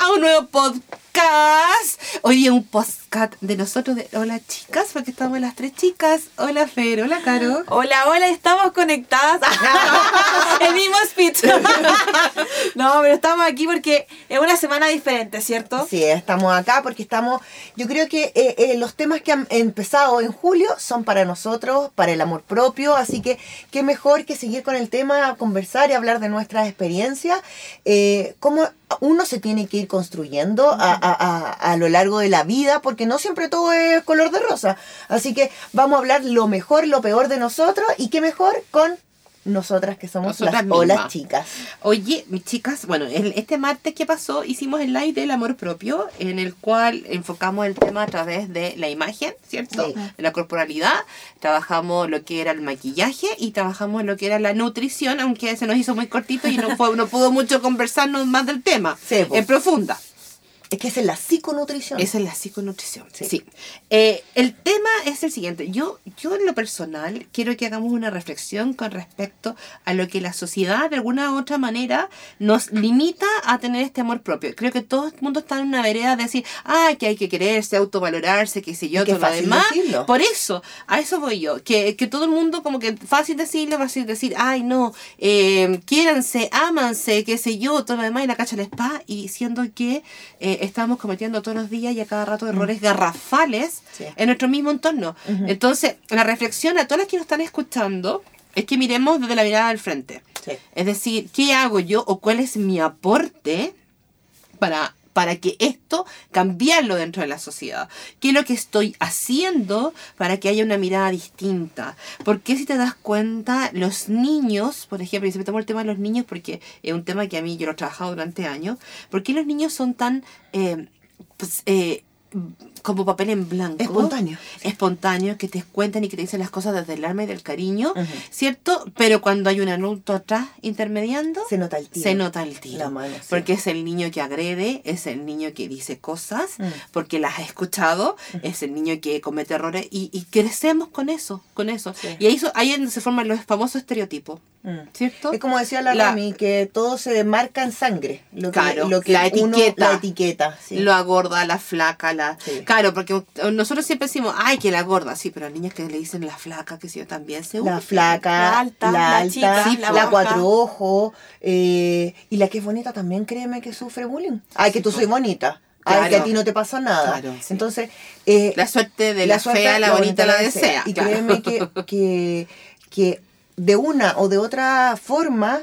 a un nuevo podcast. Hoy día un podcast de nosotros de Hola chicas, porque estamos las tres chicas. Hola Fer, hola Caro. Hola, hola, estamos conectadas. El mismo speech. no, pero estamos aquí porque es una semana diferente, ¿cierto? Sí, estamos acá porque estamos, yo creo que eh, eh, los temas que han empezado en julio son para nosotros, para el amor propio, así que qué mejor que seguir con el tema, conversar y hablar de nuestras experiencias, eh, cómo uno se tiene que ir construyendo a, a, a, lo largo de la vida, porque no siempre todo es color de rosa. Así que vamos a hablar lo mejor, lo peor de nosotros y qué mejor con nosotras que somos Nosotras las olas chicas. Oye, mis chicas, bueno, el- este martes que pasó hicimos el live del amor propio, en el cual enfocamos el tema a través de la imagen, ¿cierto? Sí. De la corporalidad, trabajamos lo que era el maquillaje y trabajamos lo que era la nutrición, aunque se nos hizo muy cortito y no, fue, no pudo mucho conversarnos más del tema, Sí, en profunda. Es que esa es la psiconutrición. Esa es la psiconutrición. Sí. Sí. Eh, el tema es el siguiente. Yo, yo en lo personal quiero que hagamos una reflexión con respecto a lo que la sociedad de alguna u otra manera nos limita a tener este amor propio. Creo que todo el mundo está en una vereda de decir, ah, que hay que quererse, autovalorarse, qué sé yo, Y qué todo lo fácil demás. decirlo. Por eso, a eso voy yo. Que, que todo el mundo como que fácil decirlo, fácil decir, ay, no, eh, quiéranse, ámanse, qué sé yo, todo lo demás y la cacha la spa y siendo que eh, estamos cometiendo todos los días y a cada rato errores garrafales Sí. en nuestro mismo entorno. Entonces, la reflexión a todas las que nos están escuchando es que miremos desde la mirada del frente. Sí. Es decir, ¿qué hago yo o cuál es mi aporte para, para que esto cambiarlo dentro de la sociedad? ¿Qué es lo que estoy haciendo para que haya una mirada distinta? Porque si te das cuenta, los niños, por ejemplo, y siempre tomo el tema de los niños porque es un tema que a mí yo lo he trabajado durante años, ¿por qué los niños son tan... eh, pues, eh, como papel en blanco. Espontáneo. Espontáneo, que te cuentan y que te dicen las cosas desde el alma y del cariño. ¿cierto? Pero cuando hay un adulto atrás intermediando, Se nota el tiro. se nota el tiro. La mano, sí. Porque es el niño que agrede, es el niño que dice cosas, Mm. porque las ha escuchado, es el niño que comete errores y, y crecemos con eso, con eso. Sí. Y ahí, so- ahí es donde se forman los famosos estereotipos, Mm. ¿cierto? Es como decía la, La- Rami, que todo se marca en sangre. Lo que, Claro, lo que la uno- etiqueta. la etiqueta. sí. Lo gorda, la flaca, la... Claro, porque nosotros siempre decimos, ay, que la gorda, sí, pero a niños que le dicen la flaca, que sí, también se La flaca, La alta, la chica, Sí, la cuatro ojos. eh, y la que es bonita también, créeme que sufre bullying. Ay, que tú soy bonita. Ay, que a ti no te pasa nada. Claro, sí. Entonces, eh, La suerte de la, suerte, fea, la, bonita, la desea. Y claro. créeme que, que, que de una o de otra forma,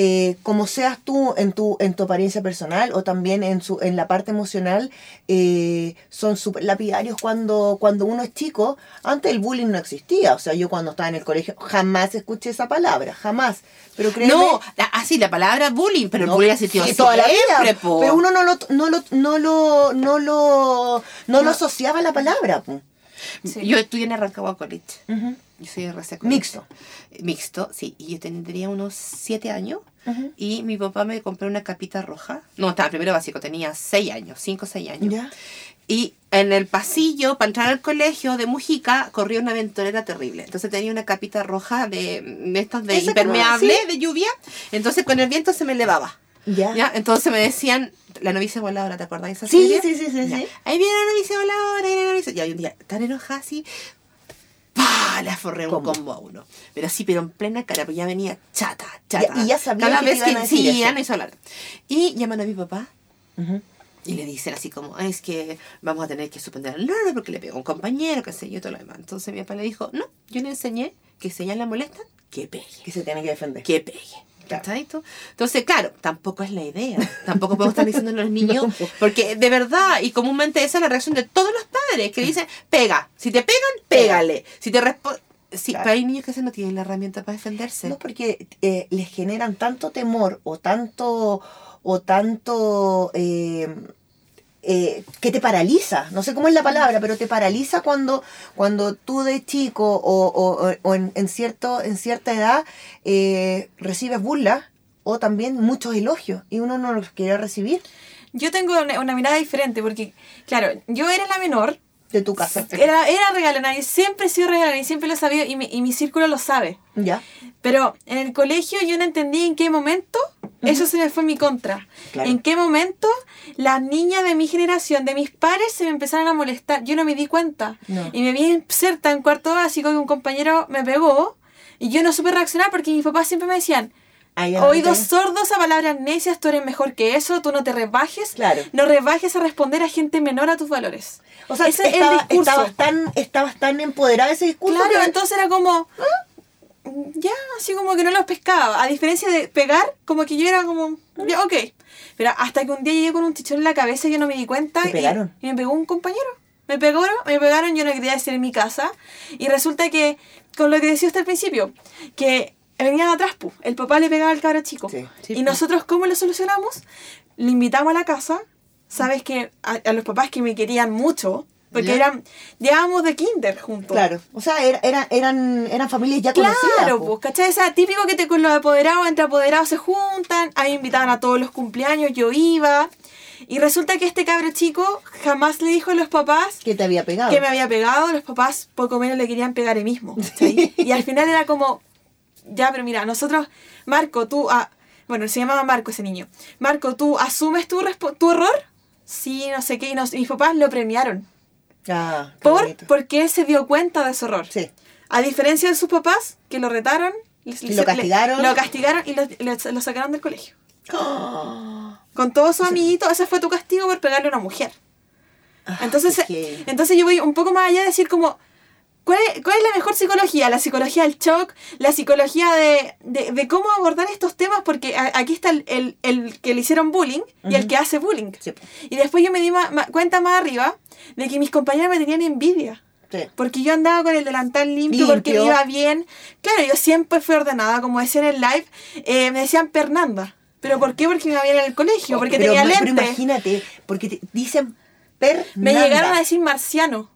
eh, como seas tú en tu, en tu apariencia personal o también en, su, en la parte emocional, eh, son súper lapidarios cuando, cuando uno es chico. Antes el bullying no existía. O sea, yo cuando estaba en el colegio jamás escuché esa palabra, jamás. Pero créeme, No, así la palabra bullying, pero no, el bullying ha existido sí, toda la vida. po. Pero uno no lo, no lo, no lo, no lo, no lo asociaba a la palabra. po. Sí. Yo estudié en Arrancagua College. Ujú. Yo soy de College. Mixto. Mixto, sí. Y yo tendría unos siete años. Ujú. Y mi papá me compró una capita roja. No, estaba primero básico, tenía seis años, cinco o seis años. Ya. Y en el pasillo, para entrar al colegio de Mujica, corría una aventurera terrible. Entonces tenía una capita roja de, de estas de como- impermeable, sí. de lluvia. Entonces con el viento se me elevaba. Ya. ¿ya? Entonces me decían, la novicia voladora, ¿te acuerdas de esa Sí, serie? sí, sí, sí, sí. Ahí viene la novicia voladora, ahí viene la novicia. Y hay un día tan enojada así, ¡pah! Le aforré un combo a uno. Pero sí, pero en plena cara, pues ya venía chata, chata. Ya- y ya sabía Cada que te vez iban a decir sí, eso. ya no hizo hablar. Y llaman a mi papá Ujú. y le dicen así como, "Ah, es que vamos a tener que suspender al nano porque le pegó un compañero, qué sé yo, todo lo demás. Entonces mi papá le dijo, no, yo le enseñé que si ella la molestan, que pegue Que se tiene que defender. que pegue. Claro. ¿Cachai? tú? Entonces, claro, tampoco es la idea. Tampoco podemos estar diciendo a los niños, No, porque de verdad, y comúnmente esa es la reacción de todos los padres, que dicen, pega. Si te pegan, pégale. Si te respo- Sí, Claro. pero hay niños que se no tienen la herramienta para defenderse. No, porque eh, les generan tanto temor o tanto, o tanto eh, eh, que te paraliza. No sé cómo es la palabra, pero te paraliza cuando, cuando tú de chico o, o- en, en cierto, en cierta edad eh, recibes burla o también muchos elogios y uno no los quiere recibir Yo tengo una mirada diferente porque, claro, yo era la menor, de tu casa. era, era regalona y siempre he sido regalona y siempre lo he sabido y mi, y mi círculo lo sabe. ¿Ya? Pero en el colegio yo no entendí en qué momento Eso se me fue mi contra. Claro. ¿En qué momento las niñas de mi generación, de mis pares, se me empezaron a molestar? Yo no me di cuenta. No. Y me vi inserta en cuarto básico y un compañero me pegó y yo no supe reaccionar porque mis papás siempre me decían, Oídos sordos a palabras necias, tú eres mejor que eso, tú no te rebajes. Claro. No rebajes a responder a gente menor a tus valores. O sea, ese es estaba- el discurso. estabas tan, estabas tan empoderada de ese discurso. Claro, que- entonces era como. Ya, así como que no los pescaba. A diferencia de pegar, como que yo era como. Ya, ok. Pero hasta que un día llegué con un chichón en la cabeza y yo no me di cuenta. ¿Te y- pegaron? Y, me pegó un compañero. Me pegaron, me pegaron, yo no quería decir en mi casa. Y resulta que, con lo que decía usted al principio, que venía de atrás, pu, el papá le pegaba al cabro chico. Sí, sí, y pu. nosotros, ¿cómo lo solucionamos? Le invitamos a la casa. Sabes que a, a los papás que me querían mucho, porque Ya. eran, llevábamos de kinder juntos. Claro. O sea, era- era- eran, eran familias ya conocidas. Claro, pues, ¿cachai? O sea, típico que te, con los apoderados, entre apoderados se juntan, ahí invitaban a todos los cumpleaños, yo iba. Y resulta que este cabro chico jamás le dijo a los papás Que te había pegado. que me había pegado, los papás poco menos le querían pegar él mismo. Y al final era como, ya, pero mira, nosotros, Marco, tú, ah, bueno, se llamaba Marco ese niño. Marco, ¿tú asumes tu, tu error? Sí, no sé qué, y, nos- y mis papás lo premiaron. Ah, qué Por, bonito. porque él se dio cuenta de su error. Sí. A diferencia de sus papás, que lo retaron, les- lo castigaron. lo castigaron y lo, lo- lo sacaron del colegio. Ah, Con todos sus amiguitos, ese fue tu castigo por pegarle a una mujer. Entonces, qué- entonces yo voy un poco más allá de decir como, ¿cuál es, cuál es la mejor psicología? La psicología del shock, la psicología de, de, de cómo abordar estos temas, porque a- aquí está el, el- el que le hicieron bullying y el que hace bullying. Sí. Y después yo me di ma- ma- cuenta más arriba de que mis compañeros me tenían envidia. Sí. Porque yo andaba con el delantal limpio, porque me iba bien. Claro, yo siempre fui ordenada, como decía en el live, eh, me decían Fernanda. ¿Pero por qué? Porque me iba bien en el colegio, porque pero, tenía pero lentes. imagínate, porque te dicen per Me llegaron a decir marciano.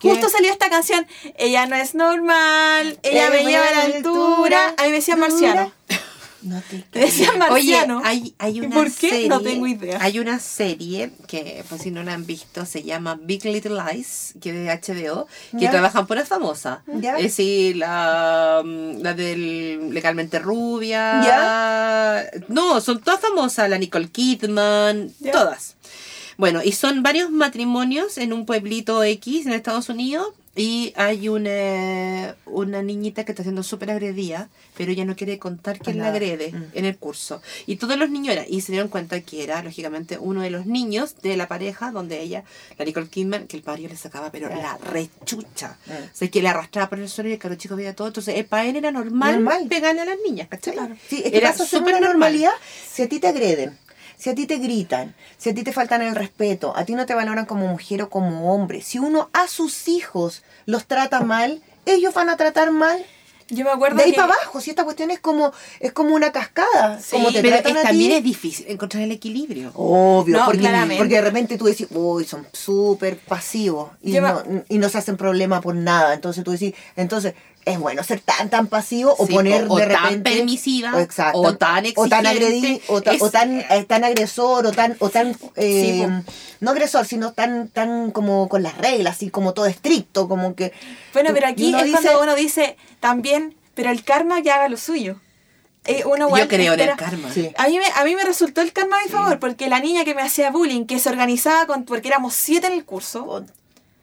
Justo salió esta canción, ella no es normal, ella me lleva a la altura. A mí me decían marciano. No te creo. decían Oye, marciano. hay, hay ¿Y una por qué? serie. No tengo idea. Hay una serie que, por si no la han visto, se llama Big Little Lies, que es de HBO, que trabajan por famosa. Ya. Es decir, la, mm, la del Legalmente Rubia. Ya. No, son todas famosas. La Nicole Kidman, todas. Bueno, y son varios matrimonios en un pueblito X en Estados Unidos. Y hay una, una niñita que está siendo súper agredida, pero ella no quiere contar quién la agrede Mm. en el curso. Y todos los niños eran, y se dieron cuenta que era, lógicamente, uno de los niños de la pareja donde ella, la Nicole Kidman, que el padre le sacaba, pero la rechucha. Mm. O sea, que le arrastraba por el suelo y el caro chico veía todo. Entonces, eh, para él era normal, Normal. pegarle a las niñas, ¿cachai? Claro. Sí, es que Era súper una normal. normalidad si a ti te agreden, si a ti te gritan, si a ti te faltan el respeto, a ti no te valoran como mujer o como hombre, si uno a sus hijos los trata mal, ellos van a tratar mal Yo me acuerdo de ahí que... para abajo. Si esta cuestión es como es como una cascada, Sí, como te Pero tratan es- a también ti. es difícil encontrar el equilibrio. Obvio, No, porque, porque de repente tú decís, uy, son súper pasivos y me- no, y no se hacen problema por nada. Entonces tú decís, entonces, ¿es bueno ser tan, tan pasivo o Sí, poner o- o de tan repente... permisiva, o exacto, o tan O tan exigente. agredi- o, ta- o tan, eh, tan agresor, o tan... O tan eh, Sí, no agresor, sino tan, tan como con las reglas, así como todo estricto, como que... Bueno, pero y aquí uno es dice, cuando uno dice también, pero el karma que haga lo suyo. Eh, uno Yo creo en el karma. Sí. A mí, me, a mí me resultó el karma a mi favor, porque la niña que me hacía bullying, que se organizaba con, porque éramos siete en el curso,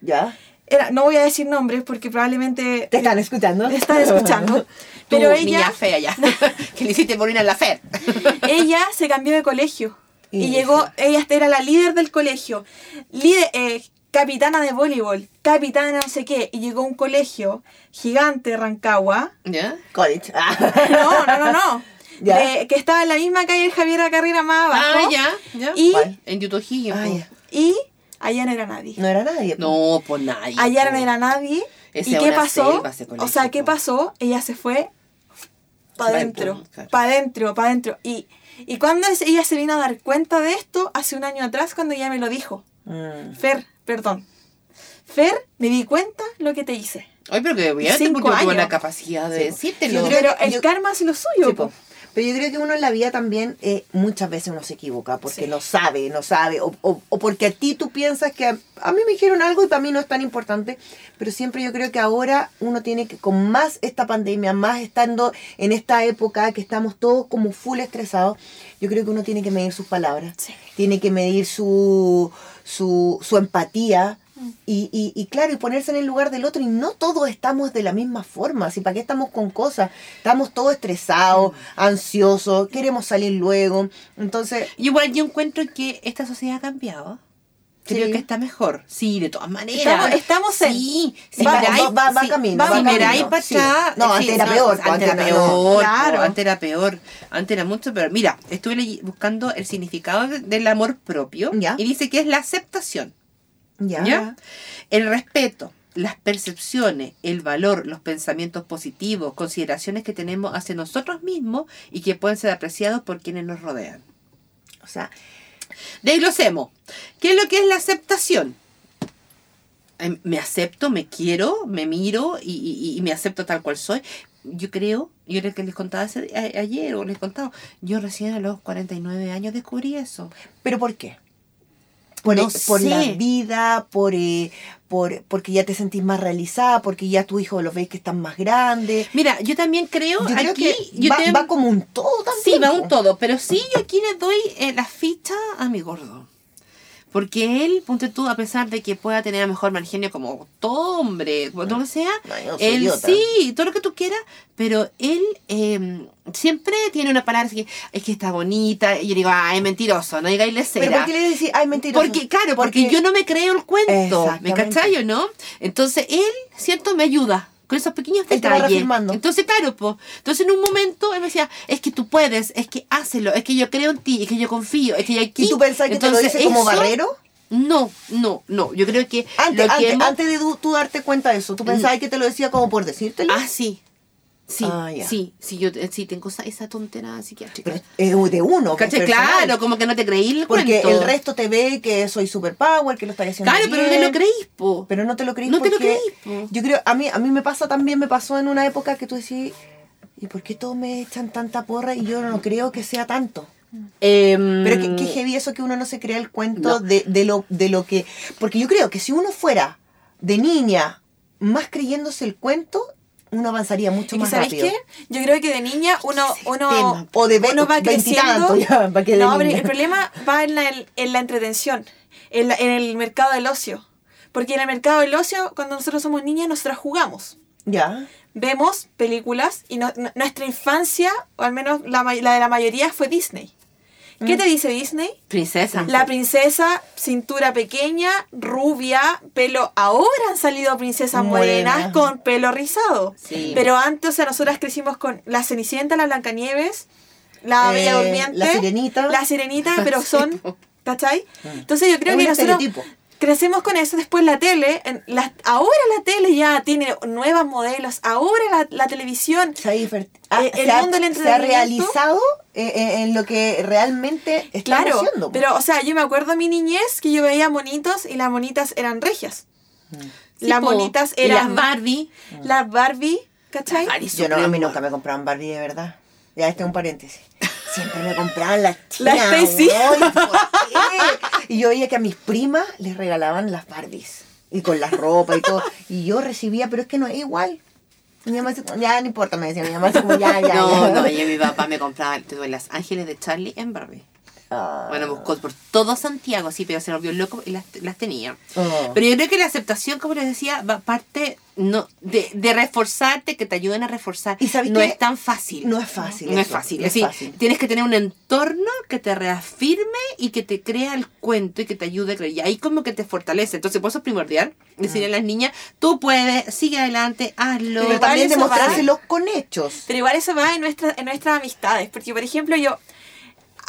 ¿Ya? Era, no voy a decir nombres porque probablemente ¿Te están escuchando? me están escuchando, Tú, pero niña ella, fea ya, que le hiciste morir en la fe. ella se cambió de colegio y, Y llegó, ella era la líder del colegio, líder, eh, capitana de voleibol, capitana no sé qué, y llegó a un colegio gigante Rancagua, ¿Ya? College. Ah. no, no, no, no, ¿Ya? de- que estaba en la misma calle Javier Carrera más abajo, Ah, ya, ya. y. En Yutojillo. Ah, y allá no era nadie. No era nadie. No, pues nadie. Allá no era nadie. ¿Y es qué pasó? o sea, ¿qué pasó? Ella se fue para adentro, para adentro, para adentro. Y, y cuando es- ella se vino a dar cuenta de esto, hace un año atrás, cuando ella me lo dijo, Mm. Fer, perdón. Fer, me di cuenta lo que te hice. Ay, pero que obviamente porque tuvo la capacidad de Sí. decírtelo. Pero el yo- karma hace lo suyo. Sí, po. Pero yo creo que uno en la vida también, eh, muchas veces uno se equivoca porque no sabe, no sabe, o, o- o porque a ti tú piensas que a, a mí me dijeron algo y para mí no es tan importante, pero siempre yo creo que ahora uno tiene que, con más esta pandemia, más estando en esta época que estamos todos como full estresados, yo creo que uno tiene que medir sus palabras, Sí. tiene que medir su, su, su empatía. Y, y, y claro, y ponerse en el lugar del otro, y no todos estamos de la misma forma, si para qué estamos con cosas, estamos todos estresados, ansiosos, queremos salir luego, entonces, Igual yo encuentro que esta sociedad ha cambiado. Creo Sí. que está mejor. Sí, de todas maneras. Estamos- estamos en- Sí, si Va- miráis- va- va- camino, si miráis para sí. atrás. No, antes era peor, Antes era peor. Claro. pues, Antes era peor. Antes era mucho peor. Mira, estuve buscando el significado de- del amor propio. Ya. Y dice que es la aceptación. Ya. ¿Ya? El respeto, las percepciones, el valor, los pensamientos positivos, consideraciones que tenemos hacia nosotros mismos y que pueden ser apreciados por quienes nos rodean. O sea, Desglosemos. ¿Qué es lo que es la aceptación? Em, Me acepto, me quiero, me miro y, y- y me acepto tal cual soy. Yo creo, yo creo que les contaba a- ayer o les contaba, yo recién a los 49 años descubrí eso. ¿pero por qué? Por, No eh, por la vida, por, eh, por, porque ya te sentís más realizada, porque ya tu hijo lo veis que están más grandes. Mira, yo también creo, Yo creo aquí, que yo va, te- va como un todo también. Sí, va un todo, pero sí yo aquí le doy eh, la ficha a mi gordo. Porque él, ponte tú, a pesar de que pueda tener a lo mejor mal genio como todo hombre, todo lo que sea, No, él idiota. sí, todo lo que tú quieras, pero él eh, siempre tiene una palabra así que es que está bonita, y yo digo, ah, es mentiroso, no digáis ¿Pero cera. por qué le decís, ay, mentira? Porque, claro, porque, yo no me creo el cuento, ¿me Exactamente. cachai o no? Entonces él, cierto, me ayuda con esos pequeños detalles. Entonces, claro, pues. Entonces en un momento él me decía, es que tú puedes, es que hácelo, es que yo creo en ti, es que yo confío, es que yo aquí. ¿Y tú pensás que te lo Entonces, dice como eso- barrero? No, no, no. Yo creo que Antes, lo que antes, hemos- antes de tú darte cuenta de eso, ¿tú pensabas que te lo decía como por decírtelo? Ah, sí. Sí, Ah, sí, sí, yo eh, sí tengo esa, esa tontera psiquiátrica. Pero es de uno. que es ¿Cachai? personal. Claro, como que no te creí el Porque cuento. el resto te ve que soy superpower, que lo estás haciendo Claro, pero no te lo creís, po. Pero no te lo creís No te lo creís, po. yo creo, a mí, a mí me pasa también, me pasó en una época que tú decís, ¿y por qué todos me echan tanta porra y yo no creo que sea tanto? Em, Pero qué, qué heavy eso que uno no se crea el cuento No. de, de, lo, de lo que... Porque yo creo que si uno fuera de niña más creyéndose el cuento, uno avanzaría mucho ¿Y que más sabéis rápido. qué? Yo creo que de niña uno, uno. O de uno va creciendo. ya, que no, niña. el problema va en la, en la entretención, en, la- en el mercado del ocio. Porque en el mercado del ocio, cuando nosotros somos niñas, nosotras jugamos. Ya. Vemos películas y no- nuestra infancia, o al menos la, la de la mayoría, fue Disney. ¿Qué te dice Disney? Princesa. La princesa, cintura pequeña, rubia, pelo. Ahora han salido princesas Morena. morenas con pelo rizado. Sí. Pero antes, o sea, nosotras crecimos con la Cenicienta, la Blancanieves, la Eh, Bella Durmiente, la Sirenita. la Sirenita, pero son. ¿Cachai? Entonces yo creo Es que nosotros. Crecemos con eso. Después la tele, en la- ahora la tele ya tiene nuevos modelos. Ahora la, la televisión. Se ha, difer- ah, Eh, el se ha- mundo del se ha realizado eh, eh, en lo que realmente estamos Claro, haciendo. pero o sea, yo me acuerdo de mi niñez que yo veía monitos y las monitas eran regias. Sí, las po. monitas Y eran las Barbie. las Barbie, ¿cachai? Las Barbie Yo no, a mí nunca me compraban Barbie de verdad. Ya este es un paréntesis. Siempre me compraban las La chinas. Stacy. ¿por qué? Y yo veía que a mis primas les regalaban las Barbies. Y con la ropa y todo. Y yo recibía, pero es que no es igual. Mi mamá dice, ya no importa, me decía mi mamá, como ya, ya. No, ya. no, yo mi papá me compraba tuve las ángeles de Charlie en Barbie. Ah. Bueno, buscó por todo Santiago, sí, pero se volvió loco y las, las tenía. Oh. Pero yo creo que la aceptación, como les decía, va parte no, de, de reforzarte, que te ayuden a reforzar. ¿Y sabes no qué? es tan fácil. No es fácil No es fácil. no es decir, fácil. tienes que tener un entorno que te reafirme y que te crea el cuento y que te ayude a creer. Y ahí como que te fortalece. Entonces, por eso es primordial decirle a las niñas, tú puedes, sigue adelante, hazlo. Pero también demostrárselos con hechos. Pero igual eso va en, nuestra, en nuestras amistades. Porque, por ejemplo, yo.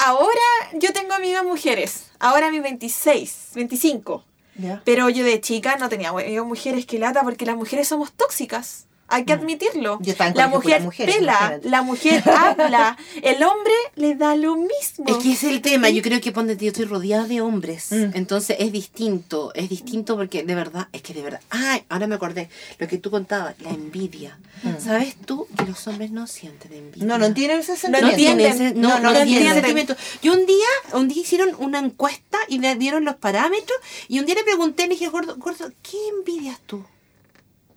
Ahora yo tengo amigas mujeres. Ahora a mis 26, 25. ¿Ya? Pero yo de chica no tenía amigas mujeres que lata porque las mujeres somos tóxicas. Hay que admitirlo. Yo estaba en la mujer pela, imagínate. la mujer habla, el hombre le da lo mismo. Es que es el tema, yo creo que ponte, yo estoy rodeada de hombres, Mm. entonces es distinto, es distinto porque de verdad, es que de verdad, ay, ahora me acordé, lo que tú contabas, la envidia. ¿Sabes tú que los hombres no sienten envidia? Mm. No, no tienen ese sentimiento. No tienen no, No, no, no tienen sentimiento. Yo un día, un día hicieron una encuesta y le dieron los parámetros y un día le pregunté, le dije, gordo, gordo, ¿qué envidias tú?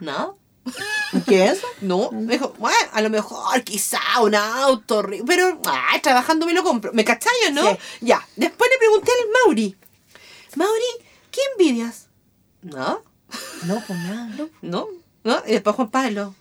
¿No? ¿Qué es eso? No, me dijo, bueno, a lo mejor quizá un auto, pero ay, trabajando me lo compro. ¿Me cachai o no? Sí. Ya. Después le pregunté al Mauri, Mauri, ¿qué envidias? No, No, pues nada. no, no. Y después Juan Pablo,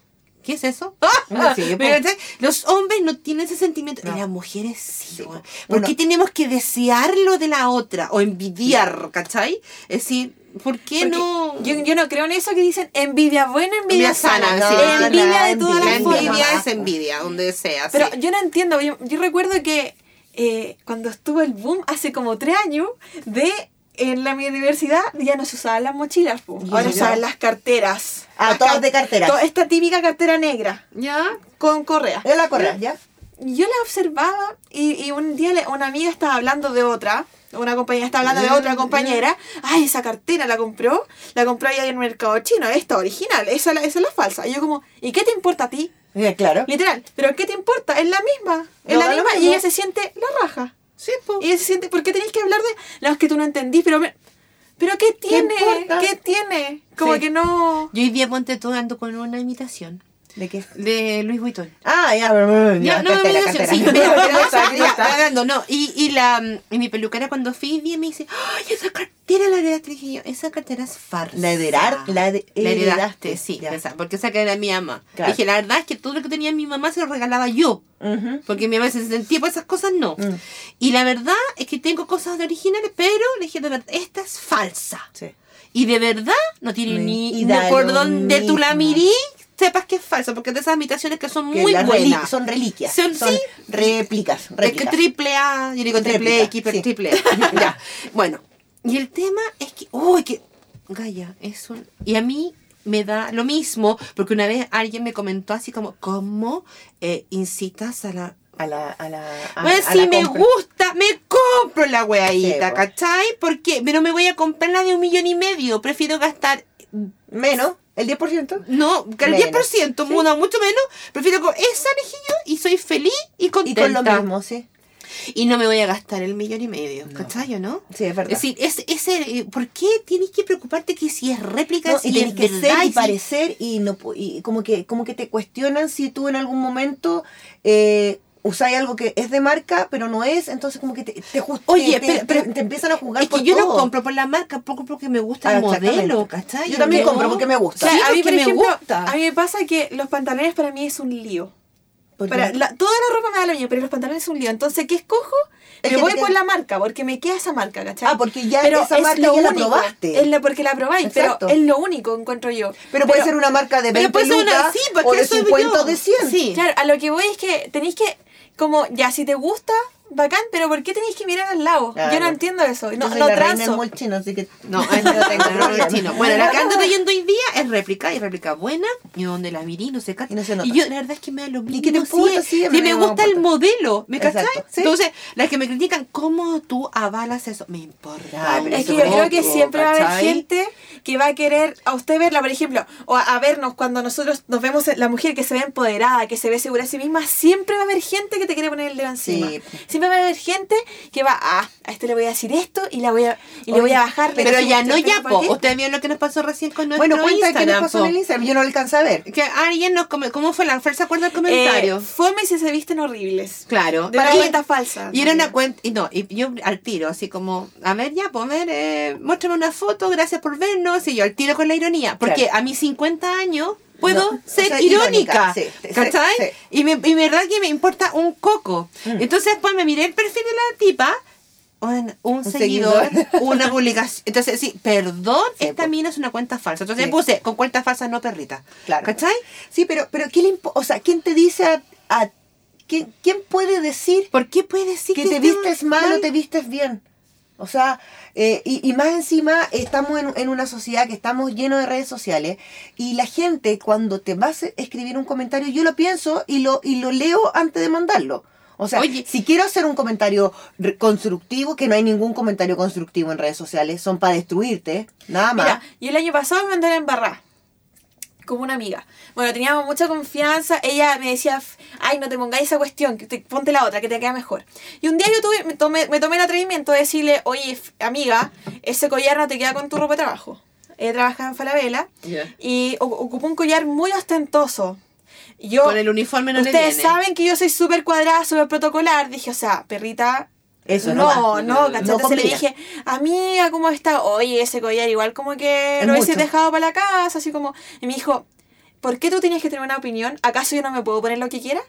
¿qué es eso? Ah, sí, ¿Me pues. Los hombres no tienen ese sentimiento No. las mujeres sí. Sí. ¿Por qué tenemos que desearlo de la otra o envidiar, cachai? Es decir, ¿por qué Porque no? Yo, yo no creo en eso que dicen envidia buena, envidia, Envidia sana, sana. sí. No, envidia no, de todas la las formas. envidia es envidia, donde sea. Pero sí. yo no entiendo, yo, yo recuerdo que eh, cuando estuvo el boom hace como tres años de en la universidad ya no se usaban las mochilas. Y ahora ya. se usaban las carteras. Ah, Las todas car- de carteras. to- Esta típica cartera negra ¿Ya? con correa. Es la correa, ¿ya? Yo la observaba y, y un día le- una amiga estaba hablando de otra, una compañera estaba hablando de otra compañera, ay, esa cartera la compró, la compró ahí en el mercado chino, esta original, esa, la- esa es la falsa. Y yo como, ¿y qué te importa a ti? Eh, Claro. Literal, ¿pero qué te importa? Es la misma, es No, la misma y ella se siente la raja. Sí, po. Y ella se siente, ¿por qué tenéis que hablar de no, es que tú no entendís? Pero, me- ¿pero qué tiene? ¿Qué tiene? Como Sí. que no... Yo hoy día ponte todo ando con una imitación ¿De qué? de Luis Vuitton. Ah, ya, ya, Ya, no, cartera, cartera. sí, pero, pero no. Y, y la y mi peluquera cuando fui día me dice, ¡ay, esa cartera la heredaste! Dije yo, esa cartera es farsa. La heredar- la de- La heredaste, sí, esa, porque esa que era mi mamá. Claro. Dije, la verdad es que todo lo que tenía mi mamá se lo regalaba yo. Porque mi mamá se sentía por esas cosas, no. Mm. Y la verdad es que tengo cosas de originales, pero le dije, de verdad, esta es falsa. Sí. Y de verdad no tiene ni, y ni por lo donde tú la mirí, sepas que es falsa, porque es de esas imitaciones que son Que muy buenas. son reliquias. Son- Son, sí. réplicas. Es que réplicas. triple A, yo digo triple X, pero sí. triple A. ya. Bueno, y el tema es que, uy, que, Gaya, es un... Y a mí me da lo mismo, porque una vez alguien me comentó así como, ¿cómo eh, incitas a la... A la, a la, a, Pues a si la me gusta, me compro la weadita, Sí. ¿cachai? Porque, pero me voy a comprar la de un millón y medio. Prefiero gastar, Menos, el 10%. no, que el Menos, 10%, sí. no, mucho menos. Prefiero con esa lejillo y soy feliz y Y contenta. con lo mismo, sí. Y no me voy a gastar el millón y medio, ¿cachai o no? Sí, es verdad. Es decir, es, ese, eh, ¿por qué tienes que preocuparte que si es réplica, No, si y tienes es que verdad? ser y si- parecer y no y como que como que te cuestionan si tú en algún momento eh, usáis algo que es de marca pero no es entonces como que te te, Oye, te, pero- te- pero- te empiezan a juzgar Es que por yo no todo. compro por la marca, poco porque me gusta Ah, el modelo. ¿cachai? Yo también No. compro porque me gusta. O sea, Sí, a mí, por me ejemplo, gusta. a mí me pasa que los pantalones para mí es un lío. Para, la- toda la ropa me da lo mismo, pero los pantalones es un lío. Entonces, ¿qué escojo? Es me que voy por la marca, porque me queda esa marca, ¿cachai? Ah, porque ya Pero esa es marca lo ya la único. probaste. Es la, porque la probáis, pero es lo único, encuentro yo. pero puede ser una marca de 20 Pero puede ser una- lucas sí, o de eso digo 50 o yo. de 100 Sí. Claro, a lo que voy es que tenéis que, como, ya, si te gusta, bacán, pero ¿por qué tenéis que mirar al lado? Claro. Yo no entiendo eso. No, Yo soy no la reina del transo. mall chino así que No, no tengo chino. Bueno, la que ando trayendo hoy día es réplica y réplica buena. Y donde la mirí no se cacha. Y no se nota. yo, la verdad es que me da lo mismo. ¿Y qué te si a si mí me gusta el modelo, ¿me cachai? Sí. Entonces, las que me critican, ¿cómo tú avalas eso? Me importa. Ay, Es que yo creo que siempre va a haber ¿cachai? gente que va a querer a usted verla, por ejemplo, o a, a vernos cuando nosotros nos vemos la mujer que se ve empoderada, que se ve segura de sí misma, siempre va a haber gente que te quiere poner el dedo encima. Sí. Siempre va a haber gente que va, ah, a este le voy a decir esto y la voy a y le Oye, voy a bajar. Pero su- ya no, ya, ¿para po. Ustedes vieron lo que nos pasó recién con nuestro bueno cuenta qué nos Instagram, pasó po. en el Instagram yo no alcancé a ver Que alguien nos come- ¿Cómo fue la falsa acuerdo del Eh, comentario? fome si se visten horribles. claro. De una Y- cuenta falsa. Y era una cuenta, y no, y yo al tiro, así como, a ver, ya, pues, a ver, eh, muéstrame una foto, gracias por vernos, y yo al tiro con la ironía, porque Claro. a mis 50 años puedo No, ser irónica, irónica, sí, ¿cachai? sí. Y, me, y verdad que me importa un coco. Mm. Entonces después me miré el perfil de la tipa, un, un seguidor, seguidor. una publicación. Entonces, sí, perdón, esta po. mina es una cuenta falsa. Entonces puse, con cuenta falsa no perrita. Claro. ¿Cachai? Sí, pero, pero ¿qué le O sea, ¿quién te dice a... a- ¿quién, quién puede decir ¿Por qué puede decir que que te vistes mal o te vistes bien? O sea, eh, y, y más encima estamos en, en una sociedad que estamos llenos de redes sociales y la gente cuando te vas a escribir un comentario, yo lo pienso y lo, y lo leo antes de mandarlo. O sea, Oye. si quiero hacer un comentario constructivo, que no hay ningún comentario constructivo en redes sociales, son para destruirte, nada más. Mira, y el año pasado me mandó la embarrada. Como una amiga. Bueno, teníamos mucha confianza. Ella me decía, ay, no te pongáis esa cuestión, que te, ponte la otra, que te queda mejor. Y un día yo tuve, me, tomé, me tomé el atrevimiento de decirle, oye, amiga, ese collar no te queda con tu ropa de trabajo. Ella trabaja en Falabella y ocupó un collar muy ostentoso. Yo, Con el uniforme no ustedes saben que yo soy súper cuadrada, súper protocolar. Dije, o sea, perrita, Eso no, no, no, Entonces le dije, amiga, ¿cómo está? Oye, ese collar igual como que Es lo hubiese dejado para la casa, así como... Y me dijo, ¿por qué tú tienes que tener una opinión? ¿Acaso yo no me puedo poner lo que quiera?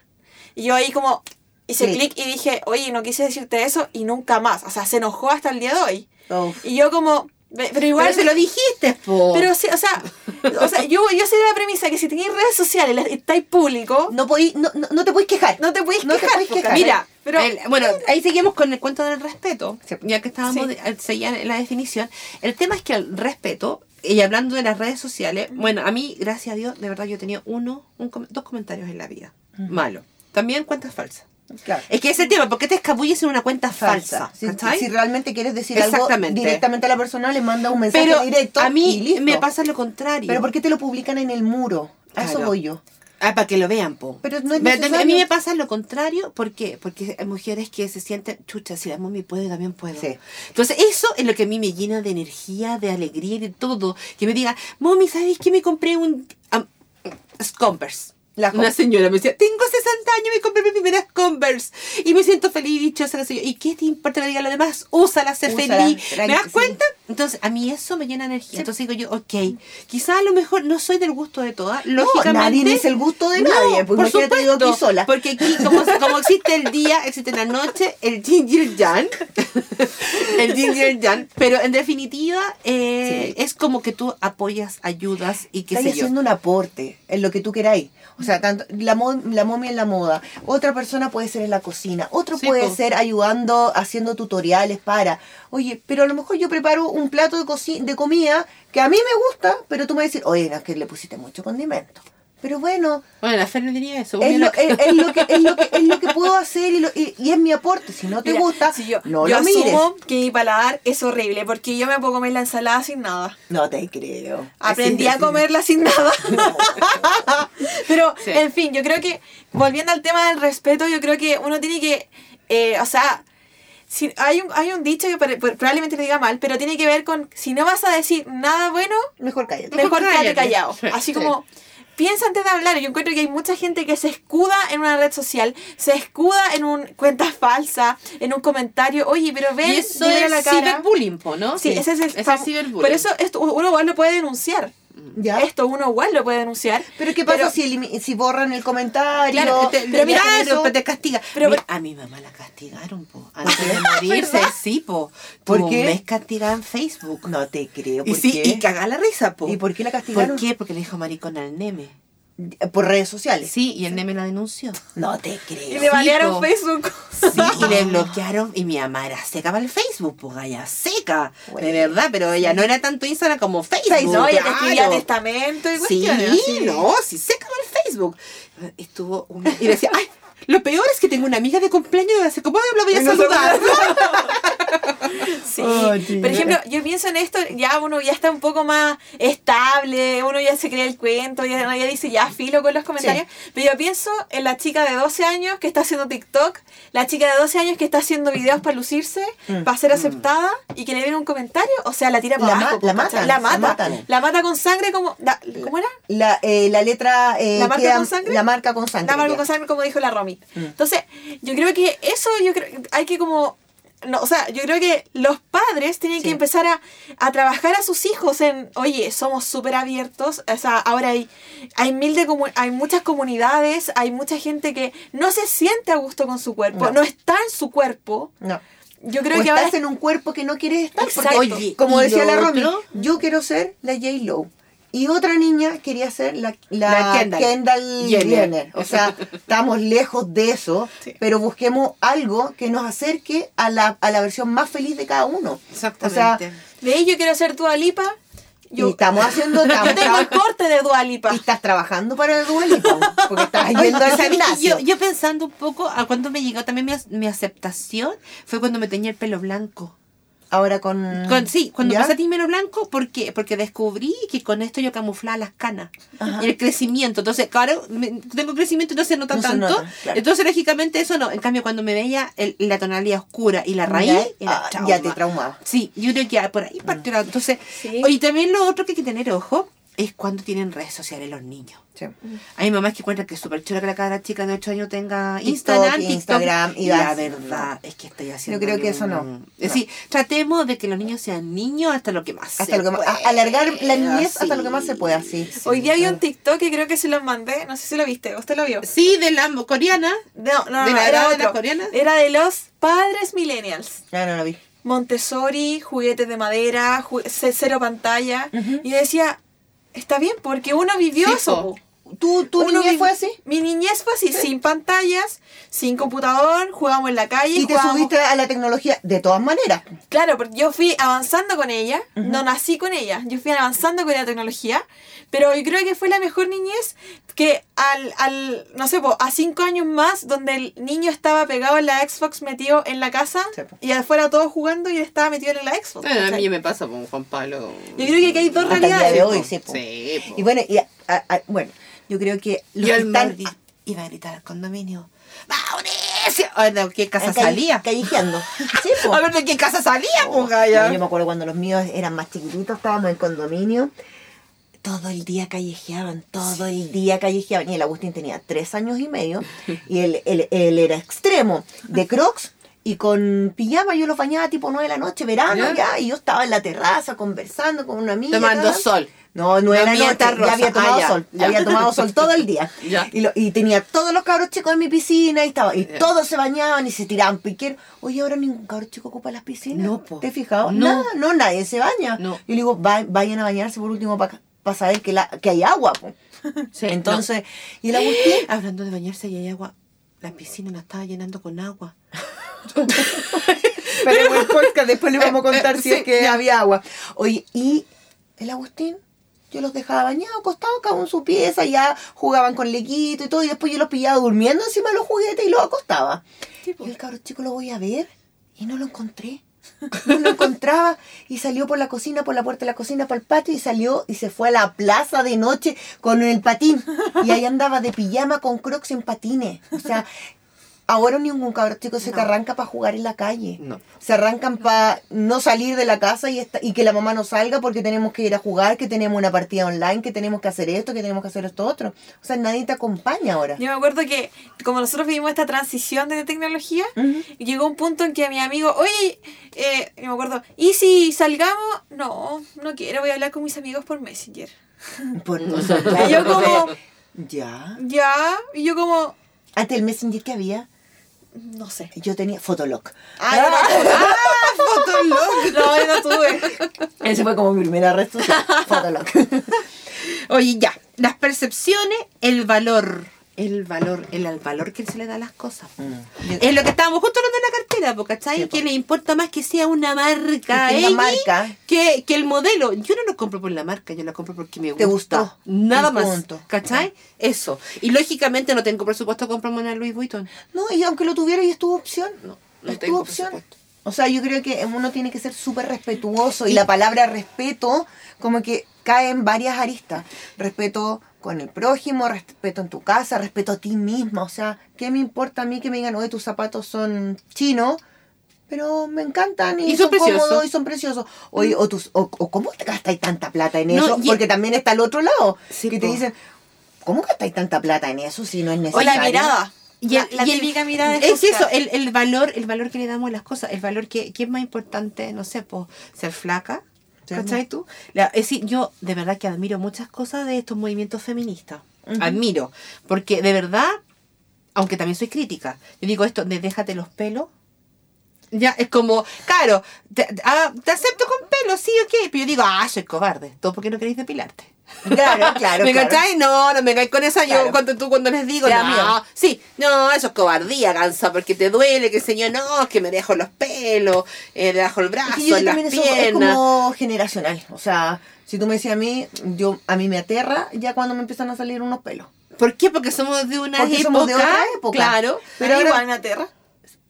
Y yo ahí como hice Clic. y dije, oye, no quise decirte eso y nunca más. O sea, se enojó hasta el día de hoy. Uf. Y yo como, "Ve- pero igual... Pero se lo dijiste, po. Pero sí, o sea, o sea yo, yo soy de la premisa que si tenéis redes sociales, estáis público, No, podí- no, no, no te puedes quejar. no te podéis No quejar. podéis. Mira, pero... El- bueno, ahí seguimos con el cuento del respeto, ya que estábamos Sí. de- eh, seguía la definición. El tema es que el respeto, y hablando de las redes sociales, bueno, a mí, gracias a Dios, de verdad yo tenía uno, un com- dos comentarios en la vida. Malo. También cuentas falsas. Claro. Es que ese es el tema, ¿por qué te escabulles en una cuenta falsa? Si, realmente quieres decir algo directamente a la persona, le manda un mensaje Pero directo a y mí listo. me pasa lo contrario. Pero ¿por qué te lo publican en el muro? A eso voy yo. Ah, para que lo vean, po. Pero no es Pero. A mí me pasa lo contrario, ¿por qué? Porque hay mujeres que se sienten, chucha, si la mami puede, también puedo. Sí. Entonces, eso es lo que a mí me llena de energía, de alegría y de todo. Que me diga, mami, ¿sabes qué? Me compré un... am- Converse. La Una señora me decía, tengo 60 años, me compré mis primeras Converse. Y me siento feliz y dichosa. la señora. ¿Y qué te importa que diga lo demás? Úsala, sé feliz. ¿Me das sí. cuenta? Entonces, a mí eso me llena de energía. Entonces digo yo, ok, quizás a lo mejor no soy del gusto de todas. Lógicamente. nadie es el gusto de No, nadie, pues por supuesto, aquí sola. Porque aquí, como, como existe el día, existe la noche, el yin y el yang. el yin y el yang. Pero en definitiva, eh, es como que tú apoyas, ayudas y qué Estás yo. haciendo un aporte en lo que tú queráis. O sea, tanto la, mo- la momia en la moda, otra persona puede ser en la cocina, otro Sí, puede po. ser ayudando, haciendo tutoriales para, oye, pero a lo mejor yo preparo un plato de, de comida que a mí me gusta, pero tú me vas a decir, oye, no, es que le pusiste mucho condimento. Pero bueno, Bueno, la Fer no diría eso. es lo, es, es lo que, es, lo que, es lo que puedo hacer y, lo- y- y es mi aporte. Si no te Mira, gusta, si yo, no yo lo mires. asumo que mi paladar es horrible porque yo me puedo comer la ensalada sin nada. No te creo. Aprendí a comerla sin nada. Pero, Sí. en fin, yo creo que, volviendo al tema del respeto, yo creo que uno tiene que, eh, o sea, si, hay, un, hay un dicho que pare- probablemente lo diga mal, pero tiene que ver con, si no vas a decir nada bueno, Mejor cállate. mejor cállate. callado. Sí, Así sí. Piensa antes de hablar. Yo encuentro que hay mucha gente que se escuda en una red social, se escuda en un cuenta falsa, en un comentario. Oye, pero ven, y eso es la cara. ciberbullying, ¿no? Sí, ese es el, Ese es ciberbullying. Por eso esto, uno igual lo puede denunciar. ¿Ya? Esto uno igual lo puede denunciar. Pero ¿qué pasa Pero- si, si borran el comentario? Claro, te, Pero mira, eso- te castiga. Pero- Mira, a mi mamá la castigaron, po. Antes de morirse, sí, po. ¿Por Tuvo qué? Un mes castigada en Facebook. No te creo. y ¿Por sí, qué? y caga la risa, po. ¿Y por qué la castigaron? ¿Por qué? Porque le dijo maricón al neme. Por redes sociales. Sí, y el neme la denunció. No te creo. Y le banearon po. Facebook. Sí, y le bloquearon. Y mi mamá era seca para el Facebook, pues galla seca. Bueno. De verdad, pero ella no era tanto Instagram como Facebook. no, ella te escribía testamento y Sí, cuestiones. así. no, sí, seca para el Facebook. Estuvo una... Y decía, ay, lo peor es que tengo una amiga de cumpleaños y hace como la voy a no saludar. Sí. Oh. Por ejemplo, yo pienso en esto, ya uno ya está un poco más estable, uno ya se cree el cuento, ya, ya dice ya filo con los comentarios. Pero yo pienso en la chica de 12 años que está haciendo TikTok, la chica de 12 años que está haciendo videos para lucirse, Mm. para ser aceptada y que le viene un comentario, o sea, la tira para La ma- abajo. la matan, la mata. matan. La mata con sangre como... la- ¿Cómo era? La, eh, la letra. eh, ¿La marca queda- con sangre? La marca con sangre. La marca con sangre, como dijo la Mm. Entonces, yo creo que eso, yo creo hay que como... No, o sea, yo creo que los padres tienen Sí. que empezar a, a trabajar a sus hijos en, oye, somos súper abiertos, o sea, ahora hay, hay, mil de comu- hay muchas comunidades, hay mucha gente que no se siente a gusto con su cuerpo, No. no, está en su cuerpo. No. Yo creo o que estás ahora... en un cuerpo que no quieres estar. Exacto. Porque, Oye, como decía la Romy, yo quiero ser la J-Lo. Y otra niña quería ser la, la, La Kendall. Kendall, Jenner. Jenner. O sea, estamos lejos de eso, Sí. pero busquemos algo que nos acerque a la, a la versión más feliz de cada uno. Exactamente. De ahí yo quiero ser Dua Lipa. Yo, y estamos haciendo... yo estamos tengo el corte de Dua Lipa. y estás trabajando para el duelito, porque estás yendo al gimnasio. yo, yo pensando un poco a cuando me llegó también mi aceptación fue cuando me tenía el pelo blanco. Ahora con... Con- sí, cuando ¿Ya? empecé a pelo blanco, ¿por qué? Porque descubrí que con esto yo camuflaba las canas Ajá. y el crecimiento. Entonces, claro, me- tengo crecimiento y no se nota No se tanto. nota, claro. Entonces, lógicamente, eso no. En cambio, cuando me veía el- la tonalidad oscura y la raíz, Ya, era ah, trauma. ya te traumaba. Sí, yo creo que por ahí partió la- Entonces, Sí. y también lo otro que hay que tener ojo es cuando tienen redes sociales los niños. Sí. Hay mamás que encuentran que es súper chulo que la cara chica de 8 años tenga Instagram, TikTok, Instagram, y y la das- verdad es que estoy haciendo. creo que un- eso no. Es decir, tratemos de que los niños sean niños hasta lo que más Hasta se lo que más, alargar la niñez hasta lo que más se pueda, sí. Hoy día vi un TikTok que creo que se los mandé. No sé si lo viste. ¿Usted lo vio? Sí, de la coreana. No, no, ¿De no, la era de las otro. coreanas? Era de los padres millennials. Ah, no lo vi. Montessori, juguetes de madera, ju- cero pantalla. Ujú. Y yo decía, está bien, porque uno vivió Sí, eso. po. Po. ¿Tu, tu Uno niñez fue así? Mi niñez fue así, sin pantallas, sin computador, jugábamos en la calle. Y te jugábamos- subiste a la tecnología de todas maneras. Claro, porque yo fui avanzando con ella, no nací con ella, yo fui avanzando con la tecnología, pero yo creo que fue la mejor niñez que al, al no sé, po, a cinco años más, donde el niño estaba pegado en la Xbox metido en la casa Sí, y afuera todos jugando y él estaba metido en la Xbox. a mí me pasa con Juan Pablo. Yo creo que aquí hay dos Hasta el día de realidades. hoy, po. sí. po. Sí, po. Y bueno, y, a- a- bueno, yo creo que los Yo que están iba a gritar al condominio. ¡Mauricio! Ay, ¿De qué casa calle- salía? callejeando. Sí. A ver, ¿de qué casa salía, gaya? yo me acuerdo cuando los míos eran más chiquititos, estábamos en condominio. Todo el día callejeaban, todo el día callejeaban. Y el Agustín tenía tres años y medio. Y él, él- él era extremo, de crocs. Y con pijama yo los bañaba tipo nueve de la noche, verano ¿Ya? ya. Y yo estaba en la terraza conversando con una amiga. Tomando sol. No, mía noche. está rosa. Ya había tomado Ah, ya, sol. ya. Había tomado sol todo el día. Y, lo- y tenía todos los cabros chicos en mi piscina y estaba y todos se bañaban y se tiraban piqueros. Oye, ahora ningún cabro chico ocupa las piscinas. No, po. ¿Te has fijado? No. Nada, no, nadie se baña. No. Yo le digo, "Va- vayan a bañarse por último para saber que, la, que hay agua. po". Sí, Entonces, y el Agustín, Hablando de bañarse y hay agua, la piscina la estaba llenando con agua. pero en el podcast después le vamos a contar si es que había agua. Oye, y el Agustín, yo los dejaba bañados, acostados, cada uno en su pieza, ya jugaban con lequito y todo, y después yo los pillaba durmiendo encima de los juguetes y los acostaba. Sí. Y el cabro chico lo voy a ver y no lo encontré. No lo encontraba y salió por la cocina, por la puerta de la cocina, para el patio y salió y se fue a la plaza de noche con el patín. Y ahí andaba de pijama con crocs en patines. O sea, ahora ningún cabro chico se te No. arranca para jugar en la calle. No. Se arrancan para no salir de la casa y, esta- y que la mamá no salga porque tenemos que ir a jugar, que tenemos una partida online, que tenemos que hacer esto, que tenemos que hacer esto otro. O sea, nadie te acompaña ahora. Yo me acuerdo que como nosotros vivimos esta transición de tecnología, llegó un punto en que mi amigo, oye, eh, yo me acuerdo, ¿y si salgamos? No, no quiero, voy a hablar con mis amigos por Messenger. Por, claro, Y yo como, Ya. ya, y yo como, Antes el Messenger que había, no sé. yo tenía Fotolog. Ah, yo no tuve. No, yo no tuve. Ese fue como mi primera red social. Fotolog. Oye, ya, las percepciones, el valor, el valor, el, el valor que se le da a las cosas. Es lo que estábamos justo hablando en la cartera, po, ¿cachai? Mm. Sí, que le importa más que sea una marca Que marca. Que, que el modelo. Yo no lo compro por la marca, yo la compro porque me gusta. Te gustó. Nada Y más. punto. ¿Cachai? Eso. Y lógicamente no tengo presupuesto comprarme una Louis Vuitton. No, y aunque lo tuviera y es tu opción. No, no es tu opción. presupuesto. O sea, yo creo que uno tiene que ser súper respetuoso y la palabra respeto como que cae en varias aristas. Respeto con el prójimo, respeto en tu casa, respeto a ti misma. O sea, ¿qué me importa a mí que me digan, oye, tus zapatos son chinos? Pero me encantan y, Y son preciosos. cómodos y son preciosos. Oye, o, tus, o, o ¿cómo te gastáis tanta plata en No, eso? y- Porque también está el otro lado. Sí, que te dicen, ¿cómo gastáis tanta plata en eso si no es O necesario? la mirada. Y el- la y el- típica mirada de Es eso, el, el valor, el valor que le damos a las cosas, el valor que, que es más importante, no sé, pues, ser flaca. ¿Cachai tú? La- es decir, yo de verdad que admiro muchas cosas de estos movimientos feministas. Admiro. Porque de verdad, aunque también soy crítica, yo digo esto de déjate los pelos. Ya, es como, claro, te, ah, te acepto con pelo, sí, ok, pero yo digo, ah, soy cobarde, todo porque no queréis depilarte. Claro, claro. ¿Me claro. cachai? No, no me caes con esa. Claro. Yo cuando tú cuando les digo, no, sí, no, eso es cobardía, cansa, porque te duele, que señor, no, es que me dejo los pelos, eh, debajo el brazo, Es que yo en las también eso es piernas. como generacional. O sea, si tú me decías a mí, yo a mí me aterra ya cuando me empiezan a salir unos pelos. ¿Por qué? Porque somos de una Porque época. somos de otra época. Claro. Pero Pero ahora- igual me aterra.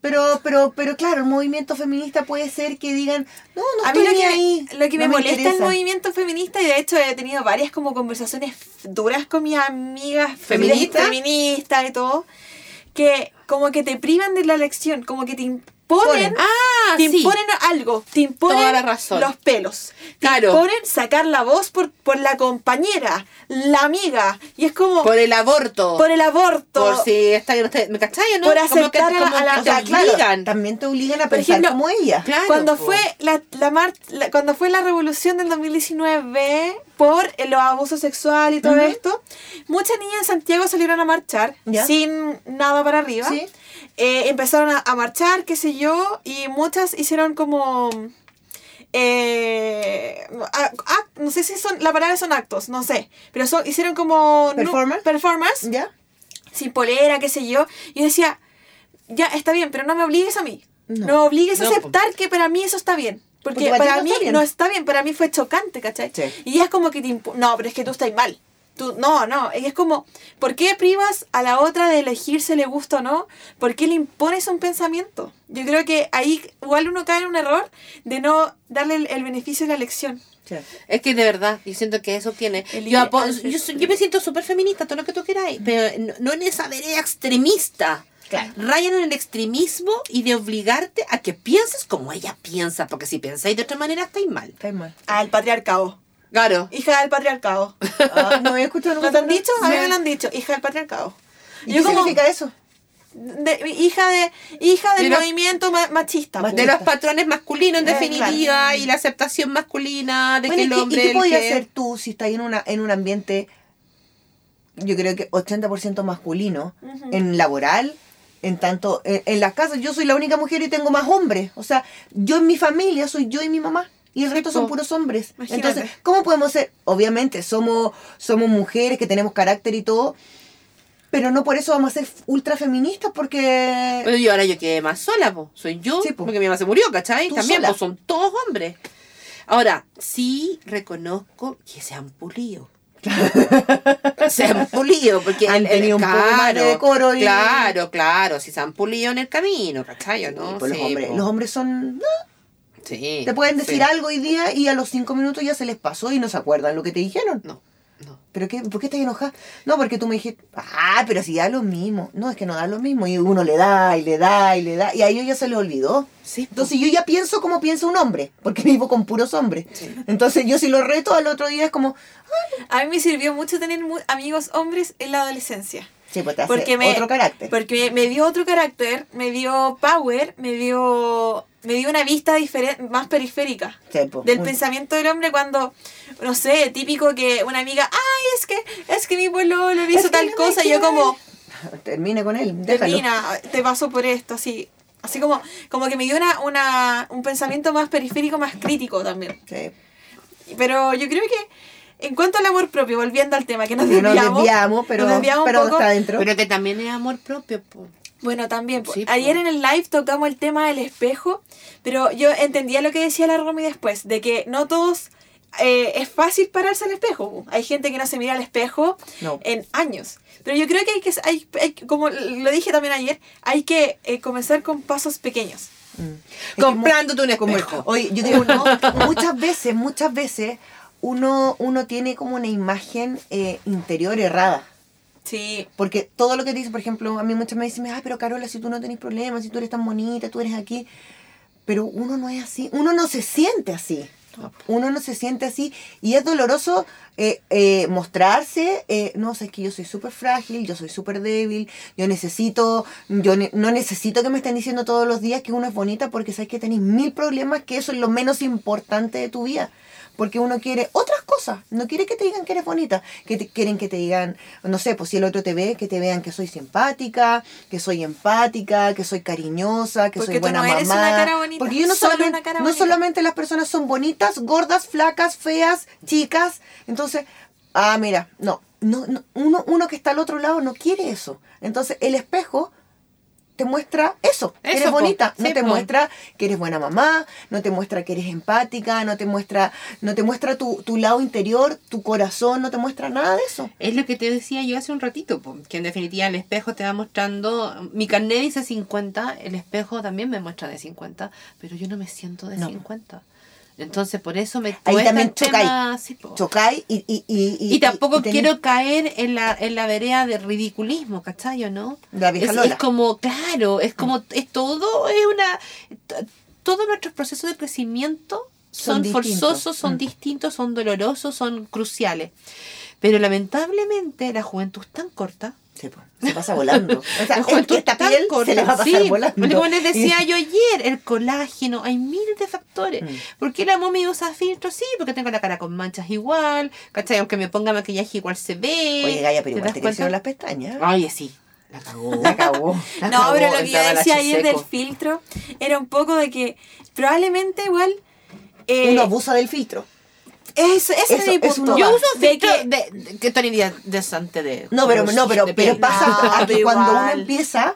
Pero, pero, pero claro, el movimiento feminista puede ser que digan, no, no A mí estoy lo ni que, ahí. lo que no me molesta el interesa". movimiento feminista, y de hecho he tenido varias como conversaciones duras con mis amigas ¿Feministas? feministas y todo, que como que te privan de la elección, como que te imponen, Ponen. Ah, te sí. imponen algo, te imponen Toda la razón. los pelos, te Claro. imponen sacar la voz por, por la compañera, la amiga, y es como Por el aborto. por el aborto. Por si está que no está- ¿Me cachai no? Por Como que- aceptar a la- como a la- que te claro, obligan. también te obligan a Por pensar ejemplo, como ella. Claro, cuando fue la, la mar- la- cuando fue la revolución del 2019 por los abusos sexuales y todo esto, muchas niñas en Santiago salieron a marchar Ya. sin nada para arriba. Sí. Eh, empezaron a, a marchar, qué sé yo, y muchas hicieron como... eh, a- a- no sé si son, la palabra son actos, no sé, pero son, hicieron como... Performance. performance ¿Ya? sin polera, qué sé yo. Y decía, ya, está bien, pero no me obligues a mí. No, No. me obligues a aceptar que para mí eso está bien. Porque, Porque para no mí está no está bien, para mí fue chocante, ¿cachai? Sí. Y es como que te No, pero es que tú estás mal. Tú, no, no, es como, ¿por qué privas a la otra de elegir si le gusta o no? ¿Por qué le impones un pensamiento? Yo creo que ahí igual uno cae en un error de no darle el, el beneficio de la elección. Sí. Es que de verdad, yo siento que eso tiene. Yo, yo, yo me siento súper feminista, todo lo que tú queráis, pero no, no en esa vereda extremista. Claro. Rayan en el extremismo y de obligarte a que pienses como ella piensa, porque si pensáis de otra manera estáis mal. Está mal. Al patriarcado. Claro. Hija del patriarcado. Ah, no había escuchado ¿No nunca te han dicho? A mí me lo han dicho. Hija del patriarcado. ¿Y Yo qué como- significa eso? de- hija de hija del De los- movimiento ma- machista. De los patrones masculinos, en Eh, definitiva, claro. y la aceptación masculina de Bueno, que ¿y el hombre. ¿Y qué podías que- hacer tú si estás en, una, en un ambiente, yo creo que 80% masculino, en laboral, en tanto, en, en las casas? Yo soy la única mujer y tengo más hombres. O sea, yo en mi familia soy yo y mi mamá. Y el resto son po. puros hombres. Imagínate. Entonces, ¿cómo podemos ser? Obviamente, somos, somos mujeres que tenemos carácter y todo, pero no por eso vamos a ser ultra feministas porque... Bueno, y ahora yo quedé más sola, po. soy yo, Sí, po. porque mi mamá se murió, ¿cachai? Tú También, sola. pues son todos hombres. Ahora, sí reconozco que se han pulido. se han pulido, porque Han el- el- tenido un poco de decoro y- Claro, claro, si se han pulido en el camino, ¿cachai? ¿O ¿no? Pues los, hombres, po. los hombres son... Sí, Te pueden decir sí. algo hoy día y a los cinco minutos ya se les pasó y no se acuerdan lo que te dijeron. No, no. ¿Pero qué? ¿Por qué estás enojada? No, porque tú me dijiste, ah, pero si da lo mismo. No, es que no da lo mismo. Y uno le da y le da y le da. Y a ellos ya se les olvidó. Sí. Entonces yo ya pienso como piensa un hombre, porque vivo con puros hombres. Entonces yo si lo reto al otro día es como, A mí me sirvió mucho tener mu- amigos hombres en la adolescencia. Sí, pues te hace Porque me, otro carácter. Porque me dio otro carácter, me dio power, me dio, me dio una vista diferente, más periférica. Pues, Del muy- pensamiento del hombre cuando, no sé, típico que una amiga, ay, es que, es que mi pololo le hizo tal no cosa, y yo como, Termine con él, déjalo. termina, te paso por esto, así. Así como, como que me dio una, una, un pensamiento más periférico, más crítico también. Sí. Pero yo creo que, en cuanto al amor propio, volviendo al tema, que nos Que nos desviamos, desviamos, pero, nos desviamos un pero poco. está dentro. Pero que también es amor propio, po. Bueno, también. po. Sí, po. Ayer en el live tocamos el tema del espejo, pero yo entendía lo que decía la Romy después, de que no todos eh, es fácil pararse al espejo. Hay gente que no se mira al espejo No. en años. Pero yo creo que hay que, hay, hay- como lo dije también ayer, hay que eh, comenzar con pasos pequeños. Mm. Comprándote un como- espejo. Oye, yo digo, no, muchas veces, muchas veces uno, uno tiene como una imagen eh, interior errada. Sí, Porque todo lo que dice, por ejemplo, a mí muchas me dicen, ay, pero Carola, si tú no tenés problemas, si tú eres tan bonita, tú eres aquí. Pero uno no es así, uno no se siente así. Uno no se siente así y es doloroso eh, eh, mostrarse, eh, no sé, es que yo soy súper frágil, yo soy súper débil, yo necesito, yo ne- no necesito que me estén diciendo todos los días que uno es bonita porque sabes que tenéis mil problemas, que eso es lo menos importante de tu vida. Porque uno quiere otras cosas, no quiere que te digan que eres bonita, que te- quieren que te digan, no sé, pues si el otro te ve, que te vean que soy simpática, que soy empática, que soy cariñosa, que Porque soy tú buena eres mamá. una cara bonita, Porque yo no solamente, una cara no bonita. solamente las personas son bonitas, gordas, flacas, feas, chicas. Entonces, ah, mira, no, no, no, uno, uno que está al otro lado no quiere eso. Entonces el espejo te muestra eso, que Eso, eres po. bonita, no Sí, te po. muestra que eres buena mamá, no te muestra que eres empática, no te muestra, no te muestra tu, tu lado interior, tu corazón, no te muestra nada de eso. Es lo que te decía yo hace un ratito, po, que en definitiva el espejo te va mostrando, mi carnet dice 50, el espejo también me muestra de 50, pero yo no me siento de No. 50. Entonces por eso me Ahí también chocáis. sí. Chocáis y, y, y, Y tampoco tenés- quiero caer en la, en la vereda de ridiculismo, ¿cachai o no? La vieja es, Lola. es como, claro, es como, es todo, es una, todos nuestros procesos de crecimiento Son son, forzosos, son Mm. distintos, son dolorosos, son cruciales. Pero lamentablemente la juventud es tan corta. Sí, po, se pasa volando. O sea, juventud que esta piel corta. se le va a pasar sí, volando. Como les decía yo ayer, el colágeno, hay miles de factores. Mm. ¿Por qué la momia usa filtro? Sí, porque tengo la cara con manchas igual, ¿cachai? Aunque me ponga maquillaje igual se ve. Oye, Gaya, pero ¿Te igual te crecieron las pestañas. Oye, sí. La cagó. La. La No, cagó, pero lo que el yo decía ayer del filtro era un poco de que probablemente igual... eh, Uno abusa del filtro. Es- ese Eso es mi punto. Yo uso de filtro que de, de- que tonalidad decente de. No, pero, no, pero, de pero pasa No, a que pero cuando uno empieza,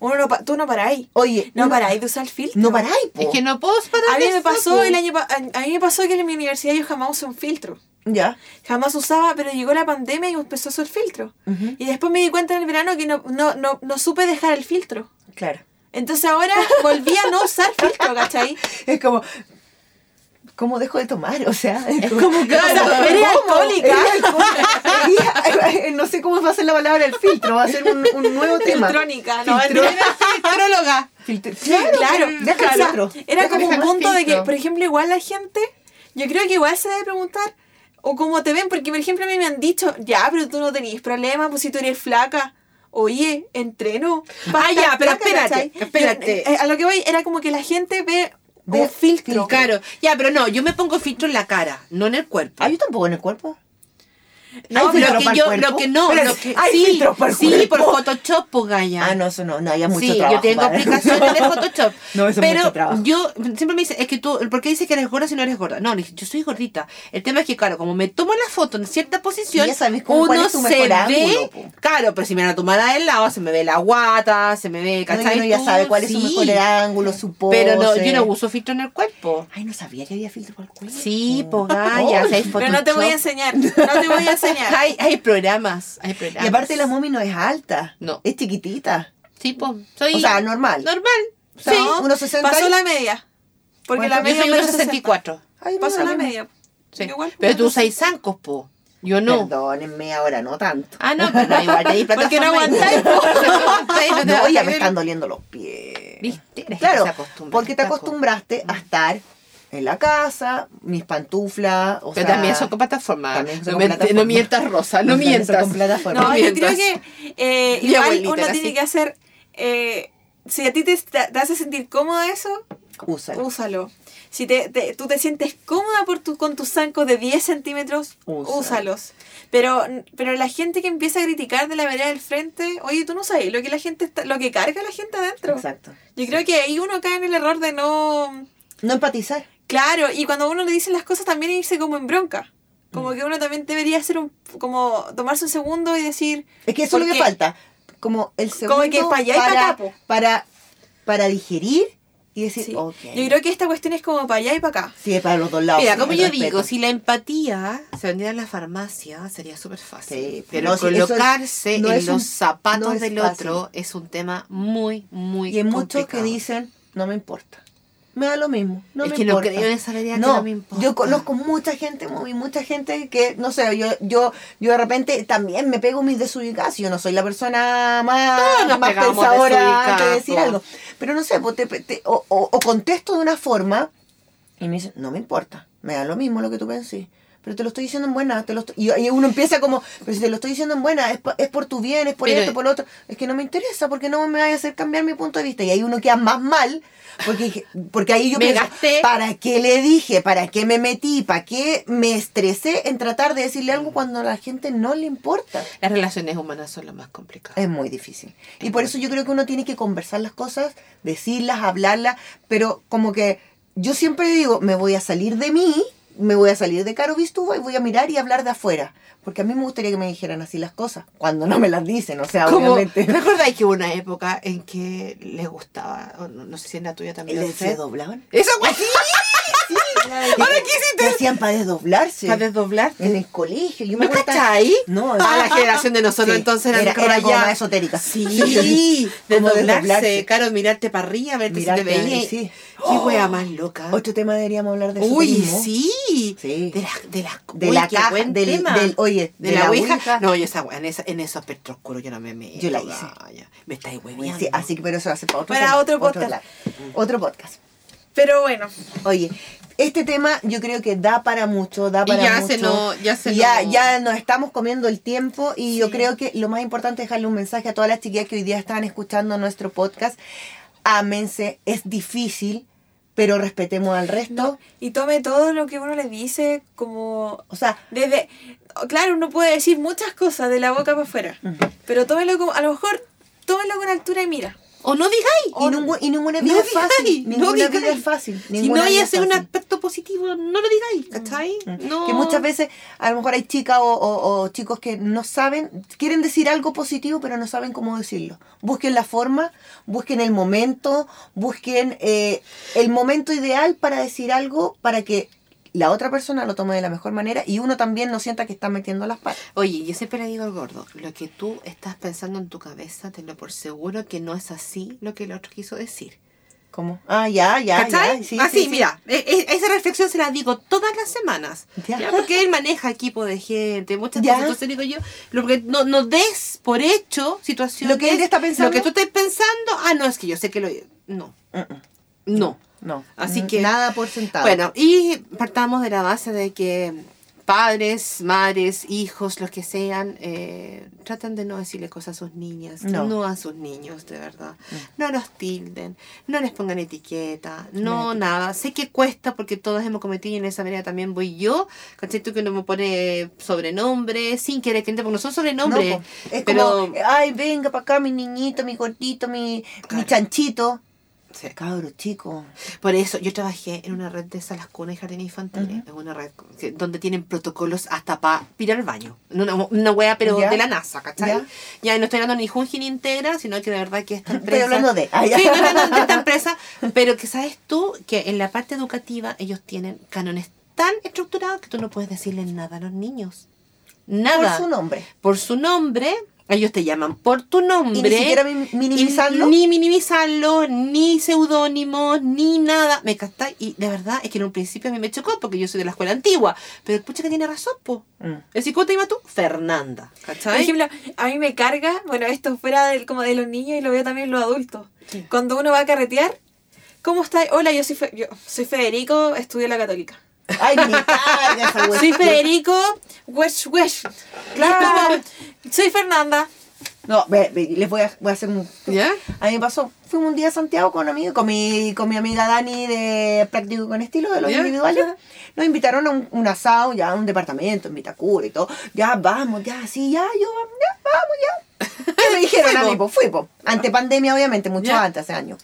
uno no, pa- tú no paráis. oye, No paráis de usar filtro. No paráis, po. Es que no puedo parar A mí de me pasó el año pa- a a mí me pasó que en mi universidad yo jamás usé un filtro. Ya. Jamás usaba, pero llegó la pandemia y empezó a usar filtro. Y después me di cuenta en el verano que no, no, no, no supe dejar el filtro. Claro. Entonces ahora volví a no usar filtro, ¿cachai? Es como, ¿cómo dejo de tomar? O sea, es como, ¿cómo? alcohólica. Eres- no sé cómo va a ser la palabra el filtro, va a ser un, un nuevo tema. Filtrónica, ¿no? Filtróloga. Filtro- Claro, Claro, deja el filtro. era como un punto de que, por ejemplo, igual la gente, yo creo que igual se debe preguntar, o cómo te ven, porque por ejemplo a mí me han dicho, ya, pero tú no tenías problema, pues si tú eres flaca. Oye, entreno. Ah, ya, pero Flaca, espérate, ¿cachai? espérate. Yo, eh, a lo que voy era como que la gente ve, Un filtro. Claro. Ya, pero no, yo me pongo filtro en la cara, no en el cuerpo. Ah, yo tampoco en el cuerpo. No, ¿Hay lo que yo, cuerpo? lo que no, Pero lo que hay sí, filtros para el sí, cuerpo. por Photoshop, pues Gaya. Ah, no, eso no, no, hay mucho sí, trabajo. yo tengo para- aplicaciones de Photoshop. No, eso es pero mucho trabajo. yo siempre me dice, es que tú, ¿por qué dices que eres gorda si no eres gorda? No, yo soy gordita. El tema es que, claro, como me tomo la foto en cierta posición, ya sabes cómo- cuál uno es tu se mejor ve, ángulo, claro, pero si me la tomara del lado, se me ve la guata, se me ve, No, ¿cachai? uno ya Tú, sabe cuál es su mejor ángulo, su pose. Pero no, yo no uso filtro en el cuerpo. Ay, no sabía que había filtro para el cuerpo. Sí, pues Gaya, Oh. Pero no te voy a enseñar, no te voy a enseñar. Hay, hay programas, hay programas. Y aparte la mommy no es alta. No. Es chiquitita. Sí, pues, soy O sea, normal. normal. sea, sí. ¿no? unos 60 Pasó la media. Porque la Yo media soy es 1.64. Ay, Pasó la media. Sí. Igual, Pero tú usas zancos, po. Yo no. Perdónenme, ahora no tanto. Ah, no, pero no, igual ahí Porque no aguantáis. No ya me están doliendo los pies. ¿Viste? Claro, porque te acostumbraste a estar en la casa, mis pantuflas, o Pero sea, también son con plataforma. también son no, con me- plataforma. no mientas, Rosa, no También son mientas. con plataforma. No, No yo creo que eh, igual abuelita uno tiene así. que hacer. eh, si a ti te, te hace sentir cómodo eso, Úsalo. úsalo. Si te, te- tú te sientes cómoda por tu, con tus zancos de 10 centímetros, Úsalo. úsalos. Pero, pero la gente que empieza a criticar de la vereda del frente, oye, tú no sabes lo que la gente está, lo que carga la gente adentro. Exacto. Yo creo que ahí uno cae en el error de no. No empatizar. Claro, y cuando uno le dice las cosas también irse como en bronca. Como Mm. que uno también debería hacer un. como tomarse un segundo y decir. Es que eso es lo que falta. Como el segundo Como que pa' allá y pa' para, acá, para, para digerir y decir, Sí. ok. Yo creo que esta cuestión es como para allá y para acá. Sí, es para los dos lados. Mira, sí, como yo respeto. digo, si la empatía se vendiera en la farmacia, sería súper fácil. Sí, pero no, es- colocarse no en es un- los zapatos no del fácil. otro es un tema muy, muy Y hay muchos que complicado. dicen, no me importa. Me da lo mismo. No Es me que no importa. creo en esa idea que no, no me importa. Yo conozco mucha gente, muy, mucha gente que, no sé, yo, yo, yo de repente también me pego mis desubicadas. Yo no soy la persona más, nos más pensadora de decir algo. Pero no sé, pues te- te- o, o- o contesto de una forma y me dicen, no me importa, me da lo mismo lo que tú pensés. Pero te lo estoy diciendo en buena. Te lo estoy- y, y uno empieza como, pero si te lo estoy diciendo en buena, es, es por tu bien, es por Pero- esto, por lo otro. Es que no me interesa porque no me vaya a hacer cambiar mi punto de vista. Y ahí uno queda más mal. Porque, porque ahí yo Me pienso, gasté. ¿para qué le dije? ¿Para qué me metí? ¿Para qué me estresé en tratar de decirle algo cuando a la gente no le importa? Las relaciones humanas son lo más complicado. Es muy difícil. Y Es por muy eso yo creo que uno tiene que conversar las cosas, decirlas, hablarlas, pero como que yo siempre digo, me voy a salir de mí me voy a salir de Caro Vistuvo y voy a mirar y hablar de afuera. Porque a mí me gustaría que me dijeran así las cosas, cuando no me las dicen, o sea, Como, obviamente. ¿Recordáis que hubo una época en que les gustaba, o no, no sé si en la tuya también? ¿Les Fer? desdoblaban? ¡Eso, güey! ¿Ahora qué hiciste? hacían para desdoblarse? Para desdoblarte. En el colegio. Yo me ¿No cachai? No, A la generación de nosotros entonces era, era, esotérica. Sí, desdoblarse, desdoblarse. claro, mirarte para arriba, verte si te veía. sí. Qué wea más loca. Otro tema deberíamos hablar de Uy, esoterismo. sí. Sí. De las de las De uy, la caja, del- oye, de, la, ouija. No, yo esa wea, en, esa, en esos espectros oscuros yo no me meto. Yo la hice. Me estáis hueviando. Sí, así que pero eso hace para otro, Para tema, otro podcast. Otro podcast. Pero bueno, Oye, este tema yo creo que da para mucho, da Y para ya mucho. se no- ya se ya, no- ya nos estamos comiendo el tiempo y yo creo que lo más importante es dejarle un mensaje a todas las chiquillas que hoy día están escuchando nuestro podcast. Ámense, es difícil, pero respetemos al resto. no. Y tome todo lo que uno le dice como O sea, desde claro uno puede decir muchas cosas de la boca para afuera pero tómelo como a lo mejor tómelo con altura y mira O no digáis. y, y ninguna No vida es digáis, fácil. no Ninguna vida digáis. es fácil. Si no hay es un aspecto positivo, no lo digáis, ¿cachai? No. Que muchas veces a lo mejor hay chicas o, o- o chicos que no saben, quieren decir algo positivo, pero no saben cómo decirlo. Busquen la forma, busquen el momento, busquen eh, el momento ideal para decir algo para que la otra persona lo tome de la mejor manera y uno también no sienta que está metiendo las patas. Oye, yo siempre le digo al gordo, lo que tú estás pensando en tu cabeza, tenlo por seguro que no es así lo que el otro quiso decir. ¿Cómo? Ah, ya, ya, ¿Cachai? ya. Sí, Así, sí, sí. mira, e- e- esa reflexión se la digo todas las semanas. Ya. Ya, Porque él maneja equipo de gente, muchas cosas. Entonces digo yo, lo que no, no des por hecho situaciones. Lo que él está pensando. Lo que tú estés pensando, ah, no, es que yo sé que lo. No, Mm, mm. no. No. Así N- que- Nada por sentado. Bueno, y partamos de la base de que padres, madres, hijos, los que sean, eh, tratan de no decirle cosas a sus niñas, No. no, a sus niños, de verdad. No los tilden, no les pongan etiqueta, no Nada. nada. Sé que cuesta porque todos hemos cometido y en esa manera también voy yo, ¿cachai? Tú que no me pone sobrenombre, sin querer que porque no son No, sobrenombres, po. es pero... como, ay, venga para acá mi niñito, mi gordito, mi, mi chanchito. Sí. Cabro, chico. Por eso yo trabajé en una red de salas cunas y jardines infantiles, en una red donde tienen protocolos hasta para pirar al baño. Una, una wea, pero Ya. de la NASA, ¿cachai? Ya. Ya. no estoy hablando ni Junji ni Integra, sino que de verdad que esta Estoy empresa. hablando de- ah. Sí, estoy hablando de esta empresa, pero que sabes tú que en la parte educativa ellos tienen cánones tan estructurados que tú no puedes decirle nada a los niños. Nada. Por su nombre. Por su nombre. Ellos te llaman por tu nombre. Y ni siquiera mi- minimizarlo. Y ni minimizarlo, ni seudónimos, ni nada. ¿Me captáis? Y de verdad es que en un principio a mí me chocó porque yo soy de la escuela antigua. Pero pucha que tiene razón, po. Mm. Es decir, ¿cómo te llamas tú? Fernanda. por ¿Cachai? ejemplo a mí me carga bueno esto fuera del, como de los niños y lo veo también en los adultos cuando uno va a carretear ¿cómo estás? hola yo soy Fe- yo soy Federico estudio en la católica Ay, carga wea. soy Federico wesh wesh Claro. soy Fernanda No, ve, ve, les voy a, voy a hacer un... ¿Ya? A mí me pasó, fuimos un día a Santiago con amigos, con mi, con mi amiga Dani de Práctico con Estilo, de los ¿Ya? individuales. Nos invitaron a un, un asado, ya a un departamento en Vitacura y todo. Ya vamos, ya, sí, ya, yo, ya, vamos, ya. ¿Qué me dijeron a mí? Pues fui, pues. Ante pandemia, obviamente, mucho ¿Ya? antes, hace años.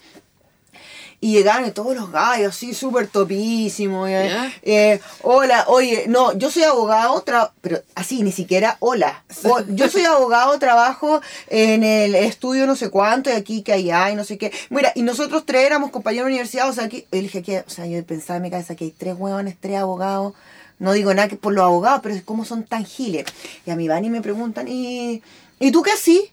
Y llegaron y todos los gallos así, súper topísimos. eh, eh, hola, oye, no, yo soy abogado, pero así, ni siquiera hola. O- yo soy abogado, trabajo en el estudio no sé cuánto, y aquí que allá, y no sé qué. Mira, y nosotros tres éramos compañeros de universidad, o sea, aquí, yo dije que, o sea, yo pensaba en mi cabeza que hay tres huevones, tres abogados. No digo nada que por los abogados, pero es como son tan giles. Y a mi Vani me preguntan, ¿y, ¿y tú qué así?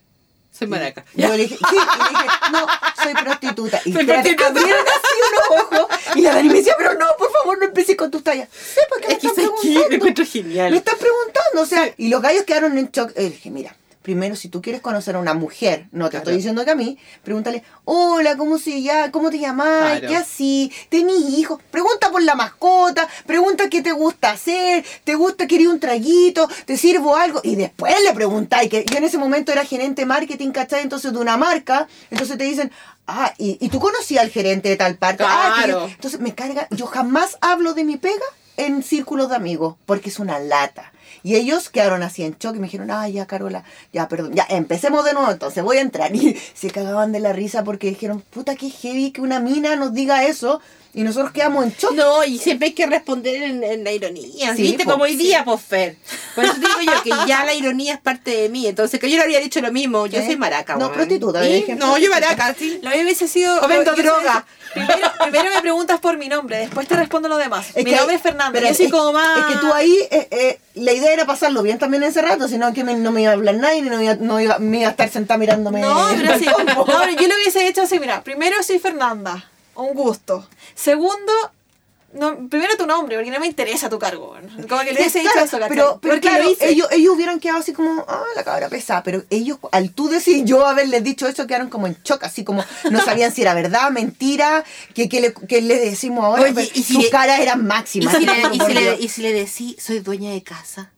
Soy maraca. Yo le dije, sí, y le dije, no, soy prostituta. Y Soy prostituta. abrieron así unos ojos. Y la Dani me decía, pero no, por favor, no empieces con tus tallas. Sí, porque me Es que están que me preguntando. encuentro genial. Me están preguntando, o sea, y los gallos quedaron en shock. Eh, dije, mira, primero, si tú quieres conocer a una mujer, no te Claro. estoy diciendo que a mí, pregúntale, hola, ¿cómo se llama? ¿Cómo te llamas? Claro. ¿Qué así? ¿Tenís hijos? Pregunta por la mascota, pregunta qué te gusta hacer, ¿te gusta, querer un traguito? ¿Te sirvo algo? Y después le preguntáis, que yo en ese momento era gerente de marketing, ¿cachai? Entonces, de una marca, entonces te dicen, ah, ¿y, y tú conocías al gerente de tal parte? Ah, Claro. entonces me carga, yo jamás hablo de mi pega en círculos de amigos, porque es una lata. Y ellos quedaron así en shock y me dijeron, ah, ya, Carola, ya, perdón, ya, empecemos de nuevo, entonces voy a entrar. Y se cagaban de la risa porque dijeron, puta, qué heavy que una mina nos diga eso. Y nosotros quedamos en shock. No, y siempre hay que responder en, en la ironía. Sí, ¿Viste? po, Como hoy sí. día, pues, Fer. Por eso digo yo que ya la ironía es parte de mí. Entonces, que yo le habría dicho lo mismo. Yo ¿Eh? soy maraca, No, weón. prostituta, ¿Sí? No, yo maraca, sí. Lo mío hubiese sido. O vendo droga. Primero, primero me preguntas por mi nombre, después te respondo lo demás. Es mi que- nombre es Fernanda. pero Yo soy es- como más. Es que tú ahí, eh, eh, la idea era pasarlo bien también en ese rato, sino que me- no me iba a hablar nadie, ni no, iba, no iba, me iba a estar sentada mirándome. No, pero sí. No, pero yo lo hubiese hecho así, mira, primero soy Fernanda, un gusto. Segundo, no, primero tu nombre, porque no me interesa tu cargo. Como que le hubiese dicho Claro, eso, ¿cachai? pero, pero claro, ellos, ellos hubieran quedado así como, ah, la cabra pesada, pero ellos, al tú decir yo haberles dicho eso, quedaron como en shock, así como no sabían si era verdad, mentira, que, que, le, que le decimos ahora, Oye, pero y si sus le- caras eran ¿Y máximas. si, le, y, si le, y si le decís, soy dueña de casa.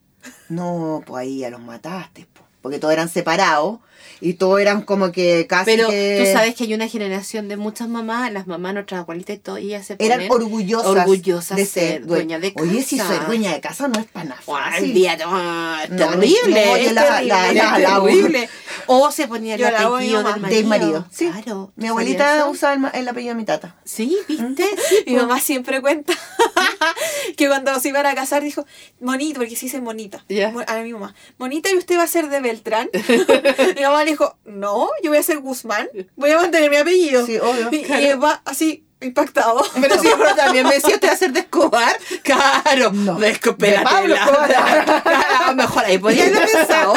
No, pues ahí ya los mataste, po, porque todos eran separados y todos eran como que casi Pero que... tú sabes que hay una generación de muchas mamás, las mamás, nuestras abuelitas y todo, y ellas se eran ponen orgullosas, orgullosas de ser ser dueña de casa. Oye, si soy dueña de casa no es para nada fácil. día, no, No, terrible, no, yo es la- terrible, la- la- es la- terrible. O se ponía el apellido del marido. Del marido. Sí. Claro. Mi ¿sabías abuelita eso? usa el, apellido de mi tata. Sí, ¿viste? Sí, Mi mamá siempre cuenta que cuando se iban a casar dijo, monito, porque se dice monita. Mo- A mi mamá, monita, ¿y usted va a ser de Beltrán? mi mamá le dijo, no, yo voy a ser Guzmán, voy a mantener mi apellido. Sí, obvio, Y, y claro. papá así, impactado. Pero si pero también me decía, ¿usted va a ser de Escobar? Claro, No, de Escobar. Pablo Escobar. Claro, mejor ahí podía haber pensado.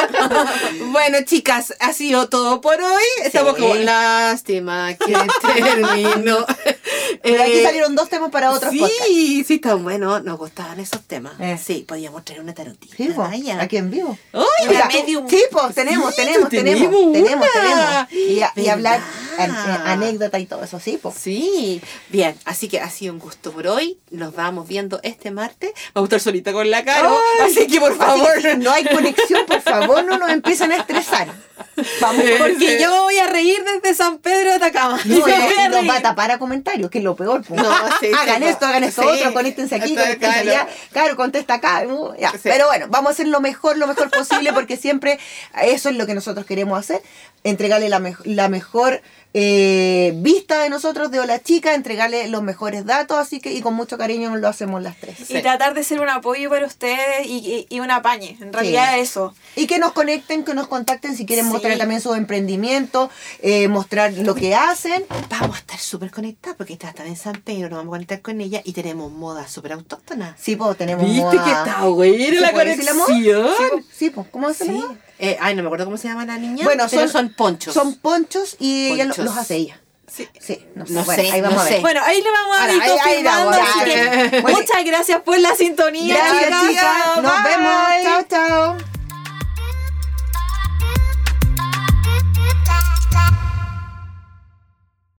bueno, chicas, ha sido todo por hoy. Estamos Sí. como, lástima que terminó. Pero aquí Eh, salieron dos temas para otros sí, podcasts. sí, están buenos. Nos gustaban esos temas. Eh. Sí, podíamos traer una tarotita. Sí, po, aquí en vivo. ¡Ay, O sea, la medium. Sí, pues tenemos, Sí, tenemos, tenemos, tenemos tenemos. Y, a- y hablar eh, anécdota y todo eso, sí, pues. Sí, bien, así que ha sido un gusto por hoy. Nos vamos viendo este martes. Vamos a estar solita con la cara. Ay, Así que por favor. que si no hay conexión, por favor, no nos empiecen a estresar. Vamos Porque yo me voy a reír desde San Pedro de Atacama. No, me no- reír. va a tapar a comentarios, que es lo peor. pues. No, sí, sí, hagan esto, hagan esto Sí. otro, conéctense aquí, Esto, conéctense claro. allá. Claro, contesta acá. uh, ya. Pero bueno, vamos a hacer lo mejor, lo mejor posible, porque siempre eso es lo que nosotros queremos hacer. Entregarle la, mej- la mejor eh, vista de nosotros, de Hola Chica, entregarle los mejores datos, así que y con mucho cariño lo hacemos las tres. Y tratar de ser un apoyo para ustedes y, y, y un apañe. En realidad eso. Y que nos conecten, que nos contacten si quieren Sí. mostrar también su emprendimiento, eh, mostrar lo que hacen. Vamos a estar súper conectadas porque está en San Pedro, nos vamos a conectar con ella y tenemos moda súper autóctona. Sí, pues tenemos ¿Viste moda- que está buena ¿Se la conexión? Sí, po. ¿cómo llama? Eh, ay, no me acuerdo cómo se llama la niña. Bueno, son, ponchos. Son ponchos y ella los, los hace ella. Sí. sí, no, sé. Bueno, ahí vamos a ver. Bueno, ahí le vamos a ir confirmando. Así muchas gracias por la sintonía. Gracias. Nos vemos. Chao, chao.